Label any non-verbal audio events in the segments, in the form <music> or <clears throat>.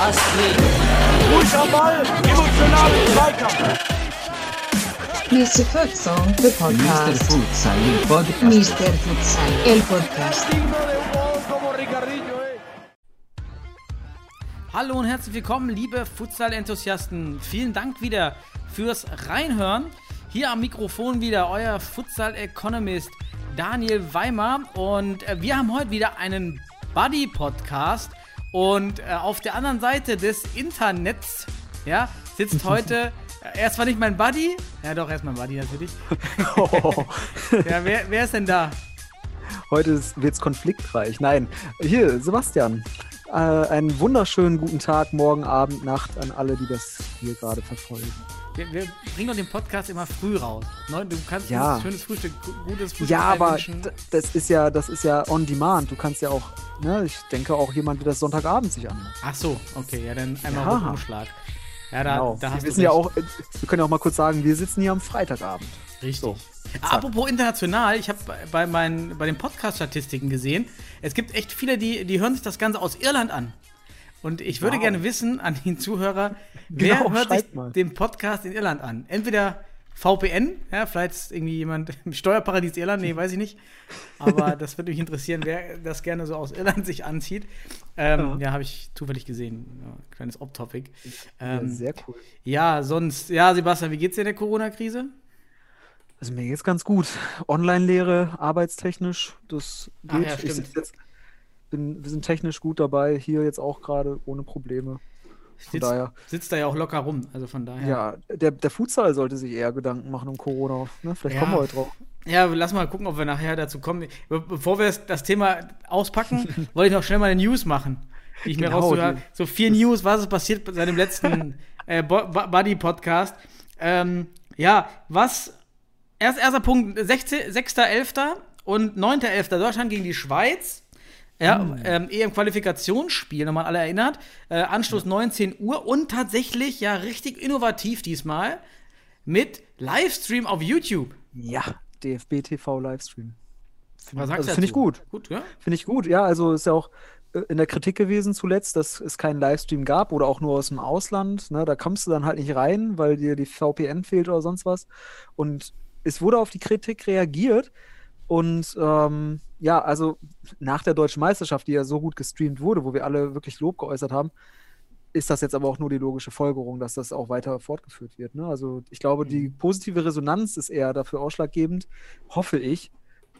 Astrid. Ball, Zweikampf. Mr. Futsal, the Mr. podcast. Futsal, il podcast. Mr. Futsal, el podcast. Hallo und herzlich willkommen, liebe Futsal-Enthusiasten. Vielen Dank wieder fürs Reinhören. Hier am Mikrofon wieder euer Futsal-Economist Daniel Weimer. Und äh, wir haben heute wieder einen Buddy-Podcast. Und äh, auf der anderen Seite des Internets ja, sitzt <laughs> heute. äh, Er ist zwar nicht mein Buddy, ja doch, er ist mein Buddy natürlich. <laughs> ja, wer, wer ist denn da? Heute wird es konfliktreich. Nein, hier, Sebastian. Äh, einen wunderschönen guten Tag, morgen, Abend, Nacht an alle, die das hier gerade verfolgen. Wir, wir bringen doch den Podcast immer früh raus. Ne? Du kannst Ja. uns schönes Frühstück, gu- gutes Frühstück Ja, aber das ist ja, das ist ja on demand. Du kannst ja auch, ne, ich denke auch jemand, der das Sonntagabend sich anmacht. Ach so, okay, ja, dann einmal Ja. Rundumschlag. Ja, da, Genau. da wir hast wissen du ja auch, äh, wir können ja auch mal kurz sagen, wir sitzen hier am Freitagabend. Richtig. So, Apropos international, ich habe bei, meinen, bei den Podcast-Statistiken gesehen, es gibt echt viele, die, die hören sich das Ganze aus Irland an. Und ich würde Wow. gerne wissen an den Zuhörer, <laughs> wer Genau, hört sich mal. den Podcast in Irland an? Entweder VPN, ja, vielleicht ist irgendwie jemand <laughs> im Steuerparadies Irland, nee, weiß ich nicht. Aber <laughs> das würde mich interessieren, wer das gerne so aus Irland sich anzieht. Ähm, ja, habe ich zufällig gesehen. Ja, kleines Off-Topic. Ja, Ähm, sehr cool. ja, sonst, ja, Sebastian, wie geht's dir in der Corona-Krise? Also mir geht's ganz gut. Online-Lehre, arbeitstechnisch, das Ach geht. ja, ich stimmt. sitz jetzt, bin, wir sind technisch gut dabei, hier jetzt auch gerade ohne Probleme. Von Sitzt, daher. sitzt da ja auch locker rum, also von daher. Ja, der, der Futsal sollte sich eher Gedanken machen um Corona. Ne? Vielleicht Ja. kommen wir heute drauf. Ja, lass mal gucken, ob wir nachher dazu kommen. Be bevor wir das- Thema auspacken, <laughs> wollte ich noch schnell mal eine News machen. Die ich mir Genau, rausgehört die- So vier News, was ist passiert seit dem letzten <laughs> äh, Buddy-Podcast. Ähm, ja, was. Erst, erster Punkt, 16 6.11. und 9.11. Deutschland gegen die Schweiz. Ja, Hm. ähm, EM-Qualifikationsspiel, nochmal alle erinnert. Äh, Anschluss 19 Uhr und tatsächlich ja richtig innovativ diesmal mit Livestream auf YouTube. Ja, DFB TV Livestream. Was sagst Also du finde ich gut. Gut, ja? Finde ich gut. Ja, also ist ja auch äh, in der Kritik gewesen zuletzt, dass es keinen Livestream gab oder auch nur aus dem Ausland. Ne? Da kommst du dann halt nicht rein, weil dir die VPN fehlt oder sonst was. Und es wurde auf die Kritik reagiert. Und ähm, ja, also nach der deutschen Meisterschaft, die ja so gut gestreamt wurde, wo wir alle wirklich Lob geäußert haben, ist das jetzt aber auch nur die logische Folgerung, dass das auch weiter fortgeführt wird. Ne? Also ich glaube, die positive Resonanz ist eher dafür ausschlaggebend, hoffe ich.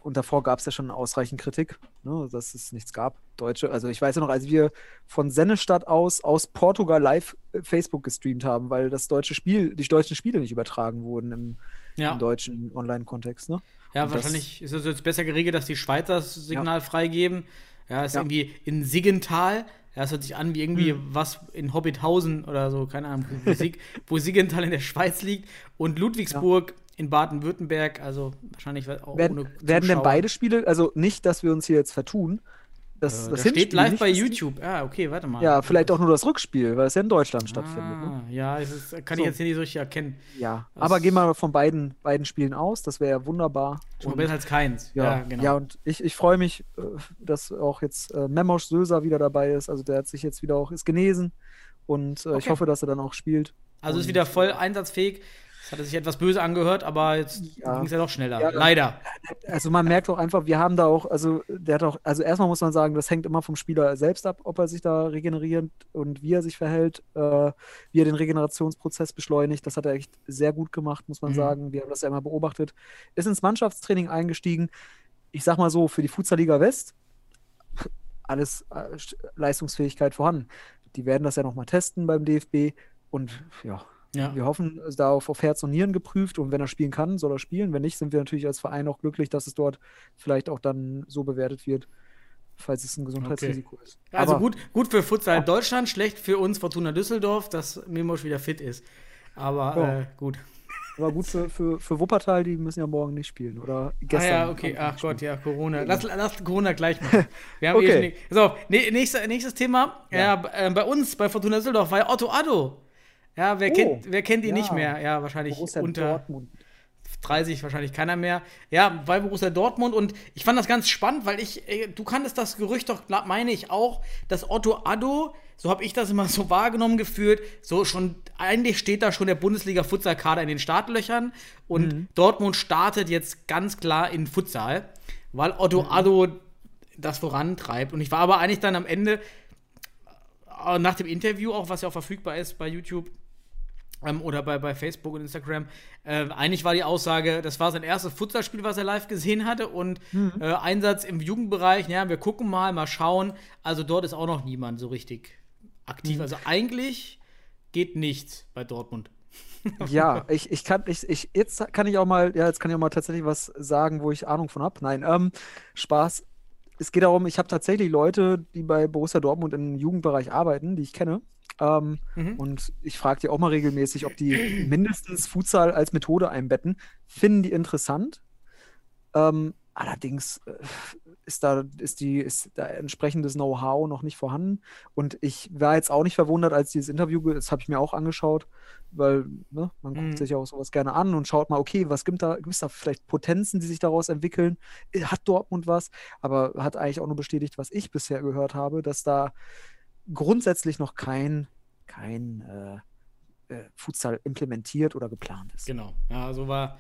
Und davor gab es ja schon ausreichend Kritik, ne, dass es nichts gab. Deutsche, also ich weiß ja noch, als wir von Sennestadt aus aus Portugal live äh, Facebook gestreamt haben, weil das deutsche Spiel, die deutschen Spiele nicht übertragen wurden im, Ja. im deutschen Online-Kontext. Ne? Ja, Und das- wahrscheinlich ist es jetzt besser geregelt, dass die Schweizer das Signal freigeben. Ja, ist Ja. irgendwie in Siggenthal. Ja, es hört sich an wie irgendwie Hm. was in Hobbithausen oder so, keine Ahnung, wo, <laughs> Sig wo Siggenthal in der Schweiz liegt und Ludwigsburg in Baden-Württemberg, also wahrscheinlich auch Werden, ohne werden denn beide Spiele, also nicht, dass wir uns hier jetzt vertun, das, Äh, das das steht live bei? YouTube. Ah, okay, warte mal. Ja, vielleicht auch nur das Rückspiel, weil es ja in Deutschland stattfindet. Ne? Ah, ja, ist, kann So. ich jetzt hier nicht so richtig erkennen. Ja, Das- aber gehen wir von beiden, beiden Spielen aus, das wäre ja wunderbar. Und- besser als keins. Ja, genau. ja, und ich, ich freue mich, äh, dass auch jetzt äh, Memosch Söser wieder dabei ist. Also der hat sich jetzt wieder auch, ist genesen und äh, ich Okay. hoffe, dass er dann auch spielt. also ist wieder voll einsatzfähig. Das hatte sich etwas böse angehört, aber jetzt Ja. ging es ja doch schneller. Ja, Leider. Also man merkt auch einfach, wir haben da auch, also der hat auch, also erstmal muss man sagen, das hängt immer vom Spieler selbst ab, ob er sich da regeneriert und wie er sich verhält, äh, wie er den Regenerationsprozess beschleunigt. Das hat er echt sehr gut gemacht, muss man Mhm. sagen. Wir haben das ja immer beobachtet. Ist ins Mannschaftstraining eingestiegen. Ich sag mal so, für die Futsal-Liga West alles äh, St- Leistungsfähigkeit vorhanden. Die werden das ja nochmal testen beim DFB und ja, Ja. wir hoffen, es ist da auf, auf Herz und Nieren geprüft und wenn er spielen kann, soll er spielen. Wenn nicht, sind wir natürlich als Verein auch glücklich, dass es dort vielleicht auch dann so bewertet wird, falls es ein Gesundheitsrisiko ist. Also Aber gut, gut für Futsal Deutschland, schlecht für uns Fortuna Düsseldorf, dass Mimosch wieder fit ist. Aber Ja. äh, gut. Aber gut für, für, für Wuppertal, die müssen ja morgen nicht spielen. Oder Ah gestern. ja, okay. Ach Gott, ja, Corona. Lass, lass Corona gleich machen. <laughs> Wir haben Okay. eh schon so, ne, nächstes, nächstes Thema. Ja. Ja. äh, bei uns, bei Fortuna Düsseldorf, war ja Otto Addo. Ja, wer, Oh, kennt, wer kennt ihn ja. nicht mehr? Ja, wahrscheinlich Borussia unter Dortmund. 30 wahrscheinlich keiner mehr. Ja, bei Borussia Dortmund und ich fand das ganz spannend, weil ich, äh, du kanntest das Gerücht doch, meine ich auch, dass Otto Addo, so habe ich das immer so wahrgenommen gefühlt, so schon, eigentlich steht da schon der Bundesliga-Futsal-Kader in den Startlöchern und Dortmund startet jetzt ganz klar in Futsal, weil Otto Addo das vorantreibt. Und ich war aber eigentlich dann am Ende, äh, nach dem Interview auch, was ja auch verfügbar ist bei YouTube, ähm, oder bei, bei Facebook und Instagram. Äh, eigentlich war die Aussage, das war sein erstes Futsalspiel, was er live gesehen hatte und äh, Einsatz im Jugendbereich. Ja, wir gucken mal, mal schauen. Also dort ist auch noch niemand so richtig aktiv. Also eigentlich geht nichts bei Dortmund. <laughs> Ja, ich, ich kann, ich, ich, jetzt kann ich auch mal, ja, jetzt kann ich auch mal tatsächlich was sagen, wo ich Ahnung von habe. Nein, ähm, Spaß. Es geht darum, ich habe tatsächlich Leute, die bei Borussia Dortmund im Jugendbereich arbeiten, die ich kenne. Ähm, Und ich frage die auch mal regelmäßig, ob die mindestens Futsal als Methode einbetten. Finden die interessant. Ähm, allerdings äh, ist da, ist die, ist da entsprechendes Know-how noch nicht vorhanden. Und ich war jetzt auch nicht verwundert, als dieses Interview, das habe ich mir auch angeschaut, weil ne, man guckt Mhm. sich auch sowas gerne an und schaut mal, okay, was gibt da, gibt es da vielleicht Potenzen, die sich daraus entwickeln? Äh, Hat Dortmund was? Aber hat eigentlich auch nur bestätigt, was ich bisher gehört habe, dass da grundsätzlich noch kein, kein äh, äh, Futsal implementiert oder geplant ist. Genau. Ja, so war,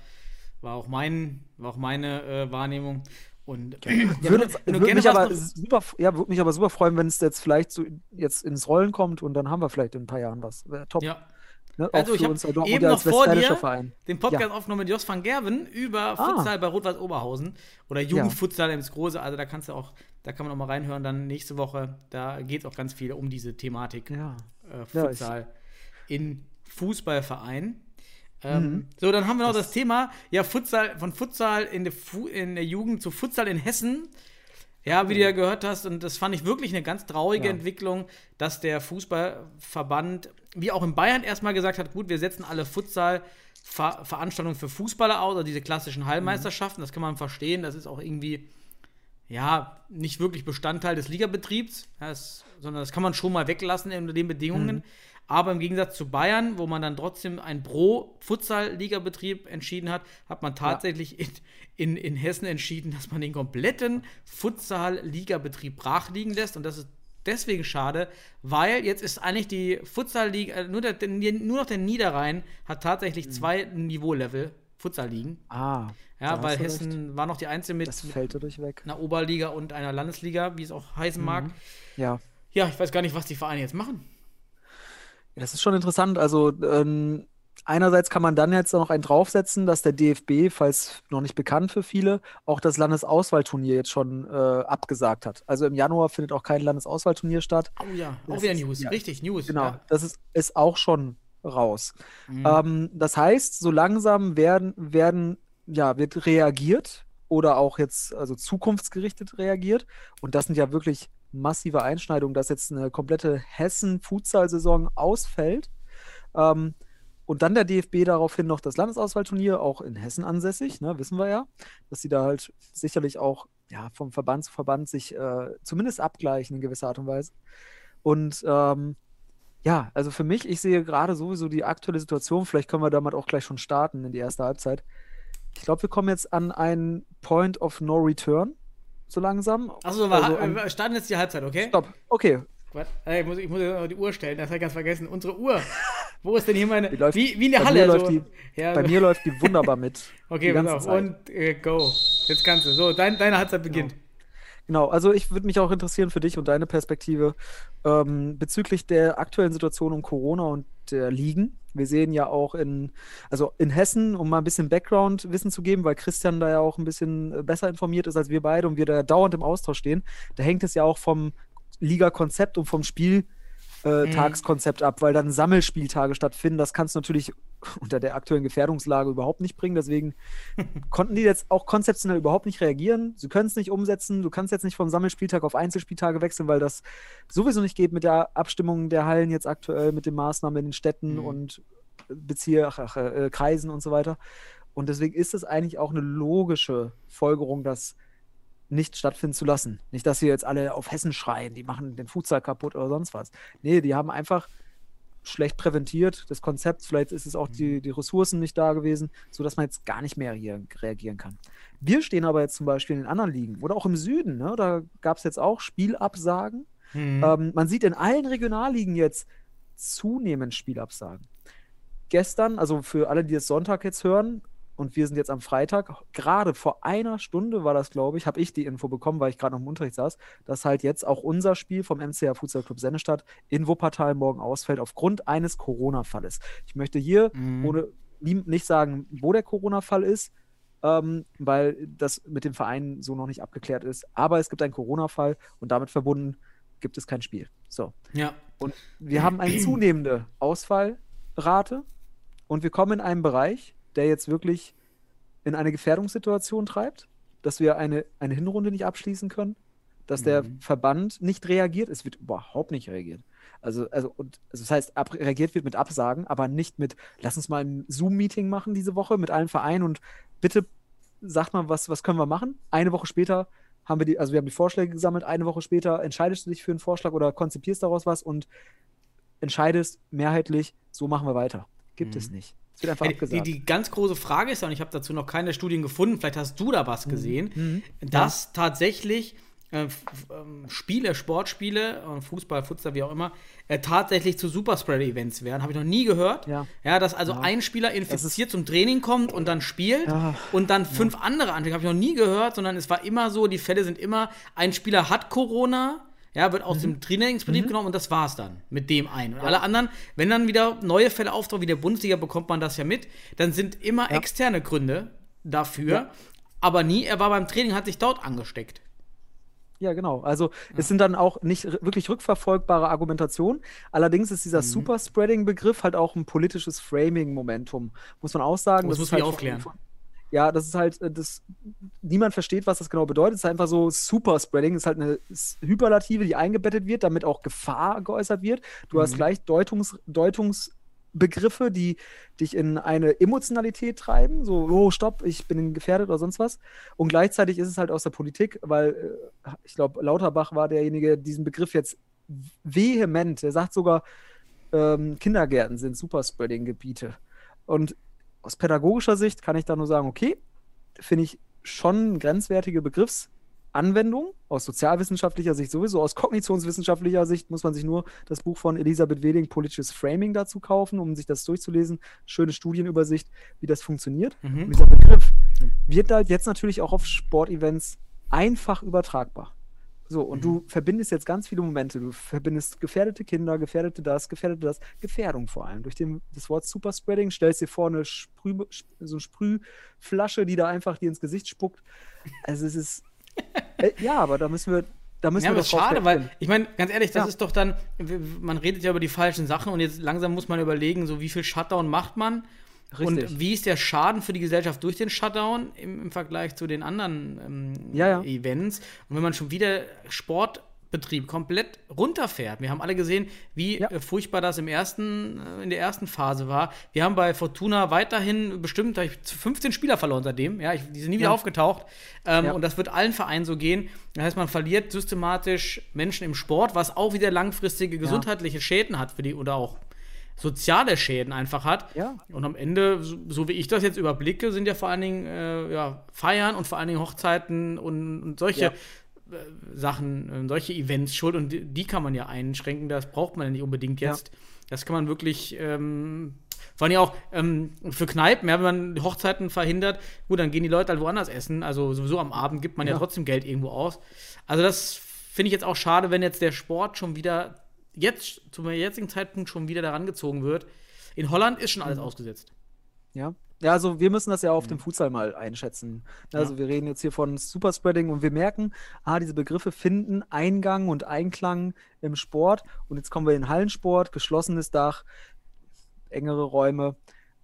war auch mein, war auch meine äh, Wahrnehmung. Und <clears throat> ja, Würde, würde mich aber super, ja, würde mich aber super freuen, wenn es jetzt vielleicht so jetzt ins Rollen kommt und dann haben wir vielleicht in ein paar Jahren was. Wäre top. ja. Ne? Also ich habe eben ja noch vor dir Verein. den Podcast aufgenommen mit Jos van Gerven über Ah. Futsal bei Rot-Weiß Oberhausen oder Jugendfutsal ins Große. Also da kannst du auch, da kann man auch mal reinhören. Dann nächste Woche, da geht es auch ganz viel um diese Thematik Ja. äh, Ja, Futsal in Fußballverein. Ähm, Mhm. So, dann haben wir noch das, Thema, ja, Futsal, von Futsal in der, Fu in der Jugend zu Futsal in Hessen. Ja, wie du ja gehört hast, und das fand ich wirklich eine ganz traurige Ja. Entwicklung, dass der Fußballverband, wie auch in Bayern erstmal gesagt hat, gut, wir setzen alle Futsal-Veranstaltungen für Fußballer aus, also diese klassischen Hallmeisterschaften, das kann man verstehen, das ist auch irgendwie, ja, nicht wirklich Bestandteil des Ligabetriebs, ja, das, sondern das kann man schon mal weglassen unter den Bedingungen. Aber im Gegensatz zu Bayern, wo man dann trotzdem ein Pro-Futsal-Ligabetrieb entschieden hat, hat man tatsächlich in, in, in Hessen entschieden, dass man den kompletten Futsal-Ligabetrieb brach liegen lässt. Und das ist deswegen schade, weil jetzt ist eigentlich die Futsal-Liga, nur, der, nur noch der Niederrhein hat tatsächlich zwei Niveau-Level Futsal-Ligen. Ah. Ja, weil Hessen recht. war noch die einzige mit, Das mit fällt dadurch weg. einer Oberliga und einer Landesliga, wie es auch heißen mag. Ja. Ja, ich weiß gar nicht, was die Vereine jetzt machen. Ja, Das ist schon interessant. Also ähm, einerseits kann man dann jetzt noch einen draufsetzen, dass der DFB, falls noch nicht bekannt für viele, auch das Landesauswahlturnier jetzt schon äh, abgesagt hat. Also im Januar findet auch kein Landesauswahlturnier statt. Oh ja, auch Das wieder ist- News. ja. Richtig, News. Genau, Ja. das ist, ist auch schon raus. Mhm. Ähm, das heißt, so langsam werden, werden, ja, wird reagiert oder auch jetzt, also zukunftsgerichtet reagiert. Und das sind ja wirklich massive Einschneidungen, dass jetzt eine komplette Hessen-Futsal-Saison ausfällt. Ähm, und dann der DFB daraufhin noch das Landesauswahlturnier, auch in Hessen ansässig, ne, wissen wir ja, dass sie da halt sicherlich auch ja, vom Verband zu Verband sich äh, zumindest abgleichen in gewisser Art und Weise. Und ähm, ja, also für mich, ich sehe gerade sowieso die aktuelle Situation, vielleicht können wir damit auch gleich schon starten in die erste Halbzeit. Ich glaube, wir kommen jetzt an einen Point of No Return, so langsam. Achso, Also wir starten jetzt die Halbzeit, okay? Stopp, okay. Ich muss, ich muss jetzt noch die Uhr stellen, das habe ich ganz vergessen. Unsere Uhr. <laughs> Wo ist denn hier meine. Läuft- wie, wie in der bei Halle. Mir so. läuft die, ja, bei so. mir läuft die wunderbar mit. <laughs> Okay, pass auf. Und äh, go. Jetzt kannst du. So, dein, deine Halbzeit beginnt. Genau, also ich würde mich auch interessieren für dich und deine Perspektive ähm, bezüglich der aktuellen Situation um Corona und der Ligen. Wir sehen ja auch in, also in Hessen, um mal ein bisschen Background-Wissen zu geben, weil Christian da ja auch ein bisschen äh, besser informiert ist als wir beide und wir da dauernd im Austausch stehen, da hängt es ja auch vom Liga-Konzept und vom Spiel. Äh, Tagskonzept ab, weil dann Sammelspieltage stattfinden. Das kannst du natürlich <laughs> unter der aktuellen Gefährdungslage überhaupt nicht bringen. Deswegen <laughs> konnten die jetzt auch konzeptionell überhaupt nicht reagieren. Sie können es nicht umsetzen. Du kannst jetzt nicht vom Sammelspieltag auf Einzelspieltage wechseln, weil das sowieso nicht geht mit der Abstimmung der Hallen jetzt aktuell, mit den Maßnahmen in den Städten Mhm. und Bezirk, ach, ach, äh, Kreisen und so weiter. Und deswegen ist es eigentlich auch eine logische Folgerung, das nicht stattfinden zu lassen. Nicht, dass wir jetzt alle auf Hessen schreien, die machen den Futsal kaputt oder sonst was. Nee, die haben einfach schlecht präventiert, das Konzept, vielleicht ist es auch Mhm. die, die Ressourcen nicht da gewesen, sodass man jetzt gar nicht mehr reagieren, reagieren kann. Wir stehen aber jetzt zum Beispiel in den anderen Ligen oder auch im Süden, ne? da gab es jetzt auch Spielabsagen. Mhm. Ähm, man sieht in allen Regionalligen jetzt zunehmend Spielabsagen. Gestern, also für alle, die es Sonntag jetzt hören, und wir sind jetzt am Freitag, gerade vor einer Stunde war das, glaube ich, habe ich die Info bekommen, weil ich gerade noch im Unterricht saß, dass halt jetzt auch unser Spiel vom MCA Futsal Club Sennestadt in Wuppertal morgen ausfällt aufgrund eines Corona-Falles. Ich möchte hier Mhm. ohne nicht sagen, wo der Corona-Fall ist, ähm, weil das mit dem Verein so noch nicht abgeklärt ist. Aber es gibt einen Corona-Fall und damit verbunden gibt es kein Spiel. So. ja. Und wir haben eine zunehmende Ausfallrate und wir kommen in einen Bereich, der jetzt wirklich in eine Gefährdungssituation treibt, dass wir eine, eine Hinrunde nicht abschließen können, dass der Mhm. Verband nicht reagiert. Es wird überhaupt nicht reagiert. Also, also, und, also das heißt, ab, reagiert wird mit Absagen, aber nicht mit, lass uns mal ein Zoom-Meeting machen diese Woche mit allen Vereinen und bitte sagt mal, was, was können wir machen? Eine Woche später haben wir die, also wir haben die Vorschläge gesammelt, eine Woche später entscheidest du dich für einen Vorschlag oder konzipierst daraus was und entscheidest mehrheitlich, so machen wir weiter. Gibt es nicht. Es wird einfach Die, die, abgesagt. die ganz große Frage ist, und ich habe dazu noch keine Studien gefunden, vielleicht hast du da was Mhm. gesehen, dass tatsächlich äh, ähm, Spiele, Sportspiele, äh, Fußball, Futsal, wie auch immer, äh, tatsächlich zu Superspreader-Events werden. Habe ich noch nie gehört. Ja. ja dass also Ja. ein Spieler infiziert zum Training kommt und dann spielt Ja. und dann fünf andere ansteckt. Habe ich noch nie gehört, sondern es war immer so, die Fälle sind immer, ein Spieler hat Corona, ja, wird aus Mhm. dem Trainingsbetrieb genommen und das war's dann mit dem einen. Und alle anderen, wenn dann wieder neue Fälle auftauchen, wie der Bundesliga bekommt man das ja mit, dann sind immer externe Gründe dafür, Ja. aber nie, er war beim Training, hat sich dort angesteckt. Ja, genau. Also es sind dann auch nicht wirklich rückverfolgbare Argumentationen. Allerdings ist Mhm. dieser Superspreading-Begriff halt auch ein politisches Framing-Momentum. Muss man auch sagen. Das ist muss mich halt von- aufklären. Von, ja, das ist halt, äh, das, niemand versteht, was das genau bedeutet. Es ist einfach so Superspreading, ist halt eine Hyperlative, die eingebettet wird, damit auch Gefahr geäußert wird. Du Mhm. hast gleich Deutungs, Deutungsbegriffe, die dich in eine Emotionalität treiben, so, oh, stopp, ich bin gefährdet oder sonst was. Und gleichzeitig ist es halt aus der Politik, weil äh, ich glaube, Lauterbach war derjenige, der diesen Begriff jetzt vehement, er sagt sogar, ähm, Kindergärten sind Superspreading-Gebiete. Und aus pädagogischer Sicht kann ich da nur sagen, okay, finde ich schon eine grenzwertige Begriffsanwendung. Aus sozialwissenschaftlicher Sicht sowieso, aus kognitionswissenschaftlicher Sicht muss man sich nur das Buch von Elisabeth Weding, Politisches Framing, dazu kaufen, um sich das durchzulesen. Schöne Studienübersicht, wie das funktioniert. Mhm. Dieser Begriff wird halt jetzt natürlich auch auf Sportevents einfach übertragbar. So, und du verbindest jetzt ganz viele Momente. Du verbindest gefährdete Kinder, gefährdete das, gefährdete das, Gefährdung vor allem. Durch den, das Wort Superspreading stellst dir vor eine Sprüh, so eine Sprühflasche, die da einfach dir ins Gesicht spuckt. Also es ist. <laughs> Äh, ja, aber da müssen wir. Da müssen Ja, wir aber schade, weil, ich meine, ganz ehrlich, das Ja. ist doch dann, man redet ja über die falschen Sachen und jetzt langsam muss man überlegen, so wie viel Shutdown macht man Richtig. und wie ist der Schaden für die Gesellschaft durch den Shutdown im, im Vergleich zu den anderen ähm, Ja, ja. Events. Und wenn man schon wieder Sportbetrieb komplett runterfährt, wir haben alle gesehen, wie Ja. äh, furchtbar das im ersten, äh, in der ersten Phase war. Wir haben bei Fortuna weiterhin bestimmt da hab ich 15 Spieler verloren seitdem. Ja, ich, die sind nie wieder aufgetaucht. Ähm. Und das wird allen Vereinen so gehen. Das heißt, man verliert systematisch Menschen im Sport, was auch wieder langfristige gesundheitliche Schäden hat für die oder auch soziale Schäden einfach hat. Ja. Und am Ende, so, so wie ich das jetzt überblicke, sind ja vor allen Dingen äh, ja, Feiern und vor allen Dingen Hochzeiten und, und solche Ja. äh, Sachen, äh, solche Events schuld. Und die, die kann man ja einschränken. Das braucht man ja nicht unbedingt Ja. jetzt. Das kann man wirklich. Ähm, vor allem auch ähm, für Kneipen, ja, wenn man die Hochzeiten verhindert, gut, dann gehen die Leute halt woanders essen. Also sowieso am Abend gibt man ja, Ja. trotzdem Geld irgendwo aus. Also das finde ich jetzt auch schade, wenn jetzt der Sport schon wieder, jetzt, zum jetzigen Zeitpunkt schon wieder daran gezogen wird. In Holland ist schon Mhm. alles ausgesetzt. Ja. Ja, also wir müssen das ja auf Mhm. dem Futsal mal einschätzen. Also wir reden jetzt hier von Superspreading und wir merken, ah, diese Begriffe finden Eingang und Einklang im Sport. Und jetzt kommen wir in den Hallensport, geschlossenes Dach, engere Räume.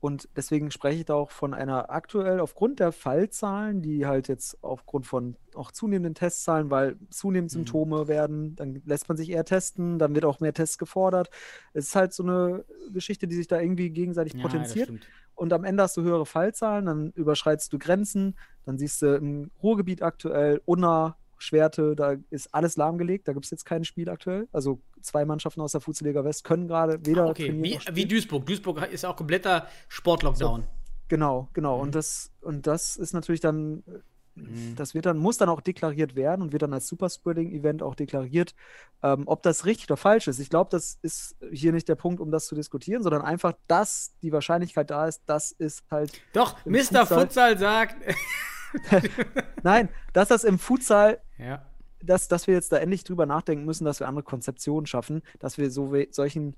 Und deswegen spreche ich da auch von einer aktuell aufgrund der Fallzahlen, die halt jetzt aufgrund von auch zunehmenden Testzahlen, weil zunehmend Mhm. Symptome werden, dann lässt man sich eher testen, dann wird auch mehr Tests gefordert. Es ist halt so eine Geschichte, die sich da irgendwie gegenseitig Ja, potenziert. Und am Ende hast du höhere Fallzahlen, dann überschreitest du Grenzen, dann siehst du im Ruhrgebiet aktuell, Unna, Schwerte, da ist alles lahmgelegt, da gibt es jetzt kein Spiel aktuell. Also zwei Mannschaften aus der Fußballliga West können gerade weder Ah, okay, trainieren wie, wie Duisburg. Duisburg ist auch kompletter Sportlockdown. Genau, genau. Mhm. Und das, und das ist natürlich dann, äh, das wird dann, muss dann auch deklariert werden und wird dann als Superspreading-Event auch deklariert. Ähm, ob das richtig oder falsch ist, ich glaube, das ist hier nicht der Punkt, um das zu diskutieren, sondern einfach, dass die Wahrscheinlichkeit da ist, das ist halt. Doch, Mr. Futsal- Futsal sagt. <laughs> <laughs> Nein, dass das im Futsal ja. dass, dass wir jetzt da endlich drüber nachdenken müssen, dass wir andere Konzeptionen schaffen, dass wir so solchen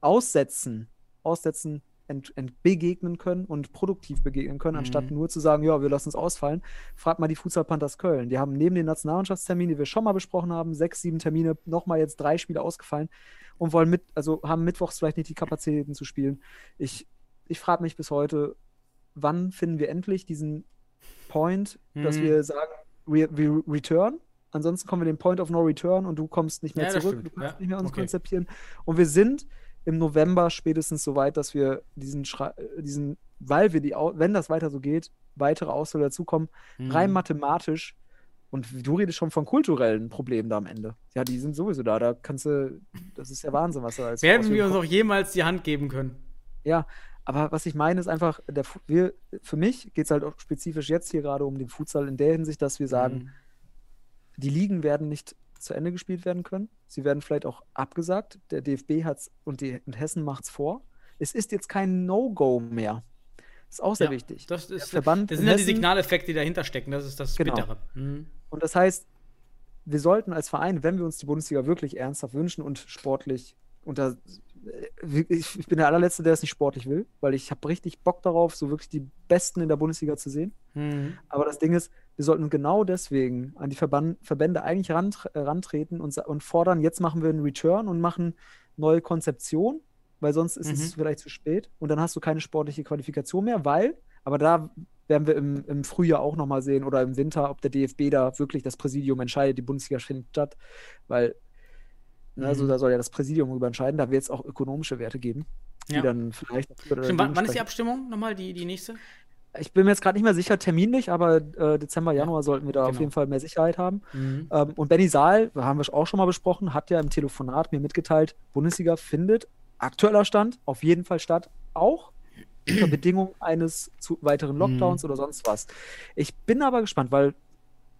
Aussätzen, Aussätzen ent, ent begegnen können und produktiv begegnen können, anstatt Mhm. nur zu sagen, ja, wir lassen es ausfallen. Frag mal die Futsal Panthers Köln. Die haben neben den Nationalmannschaftsterminen, die wir schon mal besprochen haben, sechs, sieben Termine, nochmal jetzt drei Spiele ausgefallen und wollen mit, also haben mittwochs vielleicht nicht die Kapazitäten zu spielen. Ich, ich frage mich bis heute, wann finden wir endlich diesen Point, dass Mhm. wir sagen, we, we return. Ansonsten kommen wir den Point of No Return und du kommst nicht mehr Ja, zurück, stimmt. du kannst Ja, nicht mehr uns okay. konzeptieren. Und wir sind im November spätestens so weit, dass wir diesen, Schrei äh, diesen weil wir die, wenn das weiter so geht, weitere Ausfälle dazukommen, Mhm. rein mathematisch. Und du redest schon von kulturellen Problemen da am Ende. Ja, die sind sowieso da. Da kannst du, das ist ja Wahnsinn, was da als Werden wir uns auch jemals die Hand geben können? ja, aber was ich meine ist einfach, der, wir, für mich geht es halt auch spezifisch jetzt hier gerade um den Futsal in der Hinsicht, dass wir sagen, Mhm. die Ligen werden nicht zu Ende gespielt werden können. Sie werden vielleicht auch abgesagt. Der DFB hat es und, die- und Hessen macht es vor. Es ist jetzt kein No-Go mehr. Ist auch sehr Ja, wichtig. Das, ist, Verband das in sind ja die Signaleffekte, die dahinter stecken. Das ist das Genau. Bittere. Mhm. Und das heißt, wir sollten als Verein, wenn wir uns die Bundesliga wirklich ernsthaft wünschen und sportlich, äh, ich, ich bin der allerletzte, der es nicht sportlich will, weil ich habe richtig Bock darauf, so wirklich die Besten in der Bundesliga zu sehen. Mhm. Aber das Ding ist, wir sollten genau deswegen an die Verban Verbände eigentlich rant äh, rantreten und, und fordern, jetzt machen wir einen Return und machen neue Konzeption, weil sonst ist Mhm. es vielleicht zu spät und dann hast du keine sportliche Qualifikation mehr, weil, aber da werden wir im, im Frühjahr auch nochmal sehen oder im Winter, ob der DFB da wirklich das Präsidium entscheidet, die Bundesliga findet statt, weil ne, also Mhm. da soll ja das Präsidium darüber entscheiden, da wird es auch ökonomische Werte geben, die Ja. dann vielleicht Stimmt, wann, wann ist die. Abstimmung nochmal, die, die nächste? Ich bin mir jetzt gerade nicht mehr sicher terminlich, aber äh, Dezember, Januar sollten wir da auf genau. jeden Fall mehr Sicherheit haben. Mhm. Ähm, und Benny Saal, haben wir auch schon mal besprochen, hat ja im Telefonat mir mitgeteilt, Bundesliga findet aktueller Stand auf jeden Fall statt, auch unter Bedingung eines zu weiteren Lockdowns oder sonst was. Ich bin aber gespannt, weil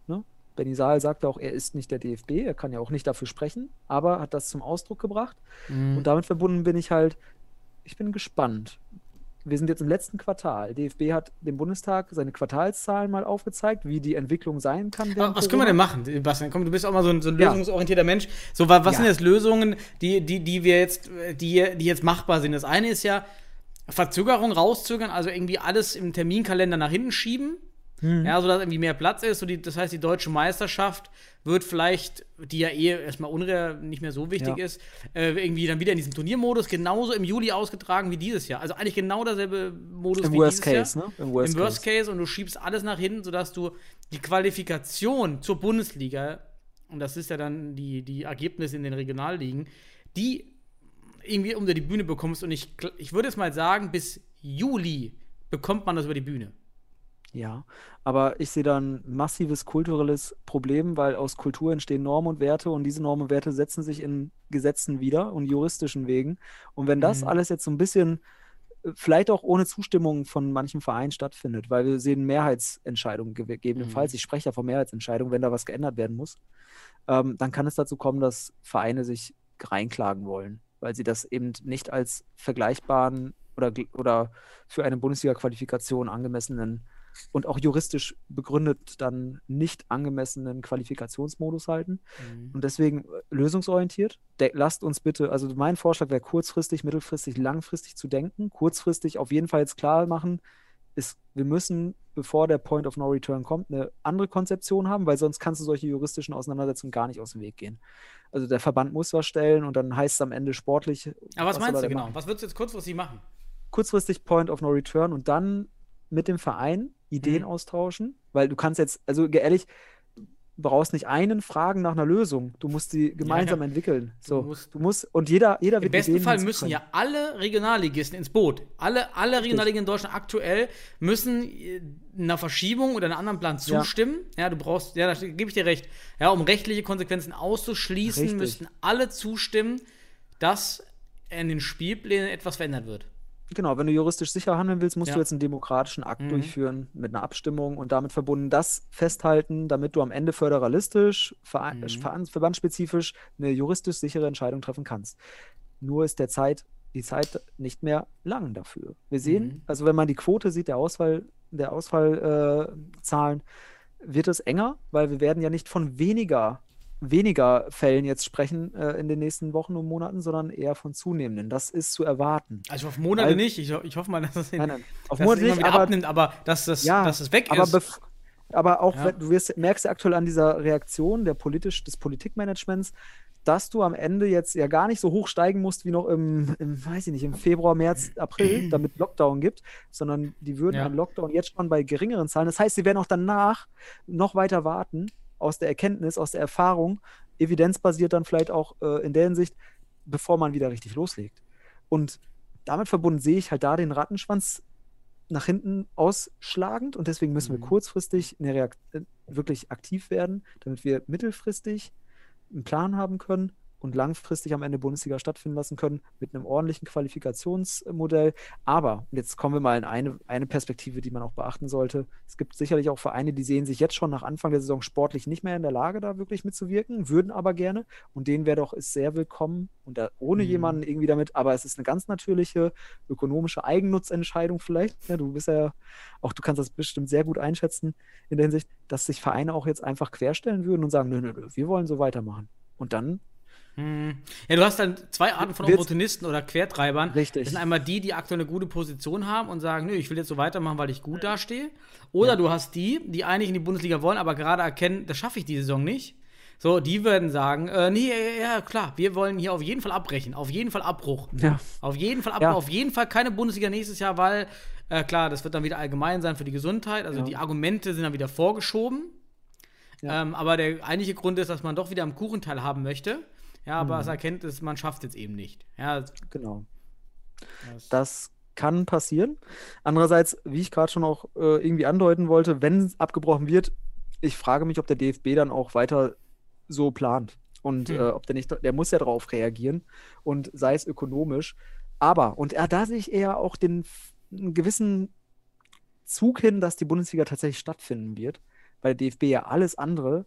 ne, Benny Saal sagte auch, er ist nicht der DFB, er kann ja auch nicht dafür sprechen, aber hat das zum Ausdruck gebracht. Mhm. Und damit verbunden bin ich halt, ich bin gespannt. Wir sind jetzt im letzten Quartal. DFB hat dem Bundestag seine Quartalszahlen mal aufgezeigt, wie die Entwicklung sein kann. Was können wir denn machen, Bastian? Komm, du bist auch mal so ein, so ein Ja. lösungsorientierter Mensch. So, wa- was Ja. sind jetzt Lösungen, die, die, die wir jetzt, die, die jetzt machbar sind? Das eine ist ja Verzögerung rauszögern, also irgendwie alles im Terminkalender nach hinten schieben. Mhm. Ja, sodass irgendwie mehr Platz ist. So die, das heißt, die deutsche Meisterschaft wird vielleicht, die ja eh erstmal unreal nicht mehr so wichtig Ja. ist, äh, irgendwie dann wieder in diesem Turniermodus genauso im Juli ausgetragen wie dieses Jahr. Also eigentlich genau derselbe Modus Im wie Worst dieses Case, Jahr. ne? Im Worst Im Worst Case und du schiebst alles nach hinten, sodass du die Qualifikation zur Bundesliga, und das ist ja dann die, die Ergebnisse in den Regionalligen, die irgendwie unter die Bühne bekommst. Und ich, ich würde jetzt mal sagen, bis Juli bekommt man das über die Bühne. Ja, aber ich sehe da ein massives kulturelles Problem, weil aus Kultur entstehen Normen und Werte und diese Normen und Werte setzen sich in Gesetzen wieder und juristischen Wegen. Und wenn das Mhm. alles jetzt so ein bisschen, äh, vielleicht auch ohne Zustimmung von manchen Vereinen stattfindet, weil wir sehen Mehrheitsentscheidungen ge- gegebenenfalls, Mhm. ich spreche ja von Mehrheitsentscheidungen, wenn da was geändert werden muss, ähm, dann kann es dazu kommen, dass Vereine sich reinklagen wollen, weil sie das eben nicht als vergleichbaren oder, oder für eine Bundesliga-Qualifikation angemessenen und auch juristisch begründet dann nicht angemessenen Qualifikationsmodus halten. Und deswegen äh, lösungsorientiert. De lasst uns bitte, also mein Vorschlag wäre kurzfristig, mittelfristig, langfristig zu denken. Kurzfristig auf jeden Fall jetzt klar machen, ist, wir müssen, bevor der Point of No Return kommt, eine andere Konzeption haben, weil sonst kannst du solche juristischen Auseinandersetzungen gar nicht aus dem Weg gehen. Also der Verband muss was stellen und dann heißt es am Ende sportlich. Aber was, soll meinst du genau? machen? Was würdest du jetzt kurzfristig machen? kurzfristig Point of No Return und dann mit dem Verein Ideen Mhm. austauschen, weil du kannst jetzt, also ehrlich, brauchst nicht einen fragen nach einer Lösung. Du musst sie gemeinsam ja. entwickeln. So, Du musst- du musst und jeder, jeder Im besten Fall müssen ja alle Regionalligisten ins Boot. Alle, alle Regionalligisten in Deutschland aktuell müssen äh, einer Verschiebung oder einem anderen Plan Ja. zustimmen. Ja, du brauchst, ja, da gebe ich dir recht. Ja, um rechtliche Konsequenzen auszuschließen, Richtig. müssten alle zustimmen, dass in den Spielplänen etwas verändert wird. Genau, wenn du juristisch sicher handeln willst, musst Ja. du jetzt einen demokratischen Akt Mhm. durchführen mit einer Abstimmung und damit verbunden das festhalten, damit du am Ende föderalistisch, verein, Mhm. verein- verbandsspezifisch eine juristisch sichere Entscheidung treffen kannst. Nur ist der Zeit, die Zeit nicht mehr lang dafür. Wir sehen, Mhm. also wenn man die Quote sieht, der Ausfall, der Ausfallzahlen, äh, wird es enger, weil wir werden ja nicht von weniger weniger Fällen jetzt sprechen äh, in den nächsten Wochen und Monaten, sondern eher von zunehmenden. Das ist zu erwarten. Also auf Monate Weil- nicht. Ich, ich hoffe mal, dass es, in, Nein, nein. Auf es Monate nicht, aber abnimmt, aber dass das, Ja, dass es weg aber, ist. aber auch, Ja. wenn, du wirst, merkst ja aktuell an dieser Reaktion der politisch, des Politikmanagements, dass du am Ende jetzt ja gar nicht so hoch steigen musst wie noch im, im weiß ich nicht, im Februar, März, April, <clears throat> damit Lockdown gibt, sondern die würden Ja. einen Lockdown jetzt schon bei geringeren Zahlen. Das heißt, sie werden auch danach noch weiter warten, aus der Erkenntnis, aus der Erfahrung, evidenzbasiert dann vielleicht auch äh, in der Hinsicht, bevor man wieder richtig loslegt. Und damit verbunden sehe ich halt da den Rattenschwanz nach hinten ausschlagend und deswegen müssen wir Mhm. kurzfristig eine Reakt äh, wirklich aktiv werden, damit wir mittelfristig einen Plan haben können und langfristig am Ende Bundesliga stattfinden lassen können mit einem ordentlichen Qualifikationsmodell. Aber und jetzt kommen wir mal in eine, eine Perspektive, die man auch beachten sollte. Es gibt sicherlich auch Vereine, die sehen sich jetzt schon nach Anfang der Saison sportlich nicht mehr in der Lage, da wirklich mitzuwirken, würden aber gerne. Und denen wäre doch ist sehr willkommen und da, ohne Mhm. jemanden irgendwie damit, aber es ist eine ganz natürliche ökonomische Eigennutzentscheidung vielleicht. Ja, du bist ja auch, du kannst das bestimmt sehr gut einschätzen in der Hinsicht, dass sich Vereine auch jetzt einfach querstellen würden und sagen, nö, nö, nö, wir wollen so weitermachen. Und dann, Hm. Ja, du hast dann zwei Arten von Wird's- Opportunisten oder Quertreibern. Richtig. Das sind einmal die, die aktuell eine gute Position haben und sagen, nö, ich will jetzt so weitermachen, weil ich gut dastehe. Oder du hast die, die eigentlich in die Bundesliga wollen, aber gerade erkennen, das schaffe ich die Saison nicht. So, die würden sagen, äh, nee, ja, ja, klar, wir wollen hier auf jeden Fall abbrechen, auf jeden Fall Abbruch. ja, Auf jeden Fall Abbruch, Ja. auf jeden Fall keine Bundesliga nächstes Jahr, weil, äh, klar, das wird dann wieder allgemein sein für die Gesundheit. Also Ja. die Argumente sind dann wieder vorgeschoben. Ja. Ähm, aber der eigentliche Grund ist, dass man doch wieder am Kuchenteil haben möchte. Ja, aber Mhm. es erkennt es, man schafft es jetzt eben nicht. Ja, genau. das, Das kann passieren. Andererseits, wie ich gerade schon auch äh, irgendwie andeuten wollte, wenn abgebrochen wird, ich frage mich, ob der DFB dann auch weiter so plant. Und Hm. äh, ob der nicht, der muss ja darauf reagieren und sei es ökonomisch. Aber, und äh, da sehe ich eher auch den gewissen Zug hin, dass die Bundesliga tatsächlich stattfinden wird, weil der DFB ja alles andere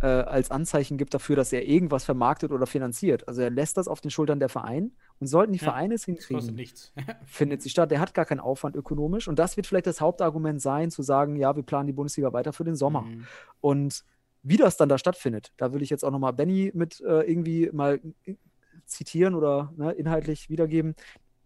äh, als Anzeichen gibt dafür, dass er irgendwas vermarktet oder finanziert. Also er lässt das auf den Schultern der Vereine und sollten die Ja, Vereine es hinkriegen, <laughs> findet sie statt. Der hat gar keinen Aufwand ökonomisch. Und das wird vielleicht das Hauptargument sein, zu sagen, ja, wir planen die Bundesliga weiter für den Sommer. Mhm. Und wie das dann da stattfindet, da will ich jetzt auch nochmal Benny mit äh, irgendwie mal äh, zitieren oder ne, inhaltlich wiedergeben.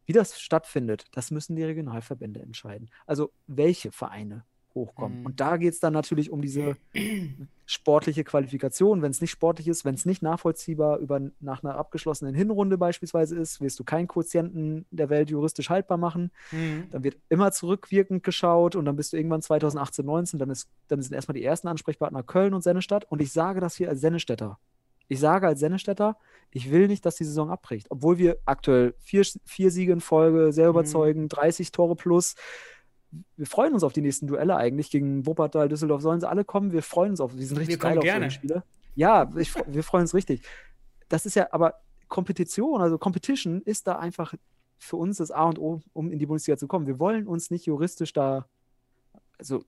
Wie das stattfindet, das müssen die Regionalverbände entscheiden. Also welche Vereine hochkommen. Mhm. Und da geht es dann natürlich um diese <clears throat> sportliche Qualifikation. Wenn es nicht sportlich ist, wenn es nicht nachvollziehbar über, nach einer abgeschlossenen Hinrunde beispielsweise ist, wirst du keinen Quotienten der Welt juristisch haltbar machen. Mhm. Dann wird immer zurückwirkend geschaut und dann bist du irgendwann 2018, 19, dann, ist, dann sind erstmal die ersten Ansprechpartner Köln und Sennestadt. Und ich sage das hier als Sennestädter. Ich sage als Sennestädter, ich will nicht, dass die Saison abbricht. Obwohl wir aktuell vier, vier Siege in Folge, sehr Mhm. überzeugend, 30 Tore plus. Wir freuen uns auf die nächsten Duelle eigentlich gegen Wuppertal, Düsseldorf. Sollen sie alle kommen? Wir freuen uns auf. Wir sind richtig kommen geil auf gerne. Spiele. Ja, ich, wir freuen uns richtig. Das ist ja, aber Kompetition, also Competition ist da einfach für uns das A und O, um in die Bundesliga zu kommen. Wir wollen uns nicht juristisch da also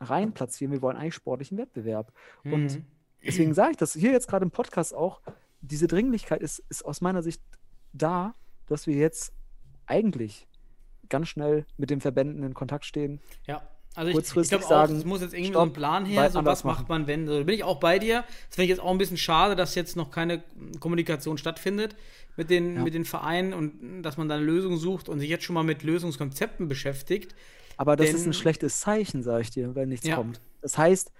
rein platzieren, wir wollen eigentlich sportlichen Wettbewerb. Und Mhm. deswegen sage ich das hier jetzt gerade im Podcast auch, diese Dringlichkeit ist, ist aus meiner Sicht da, dass wir jetzt eigentlich ganz schnell mit den Verbänden in Kontakt stehen. Ja. Also ich, ich glaube auch, sagen, es muss jetzt irgendwie stopp, so ein Plan her, so was macht man, wenn. So, da bin ich auch bei dir. Das finde ich jetzt auch ein bisschen schade, dass jetzt noch keine Kommunikation stattfindet mit den, Ja. mit den Vereinen und dass man da eine Lösung sucht und sich jetzt schon mal mit Lösungskonzepten beschäftigt. Aber das Denn- ist ein schlechtes Zeichen, sage ich dir, wenn nichts Ja. kommt. Das heißt,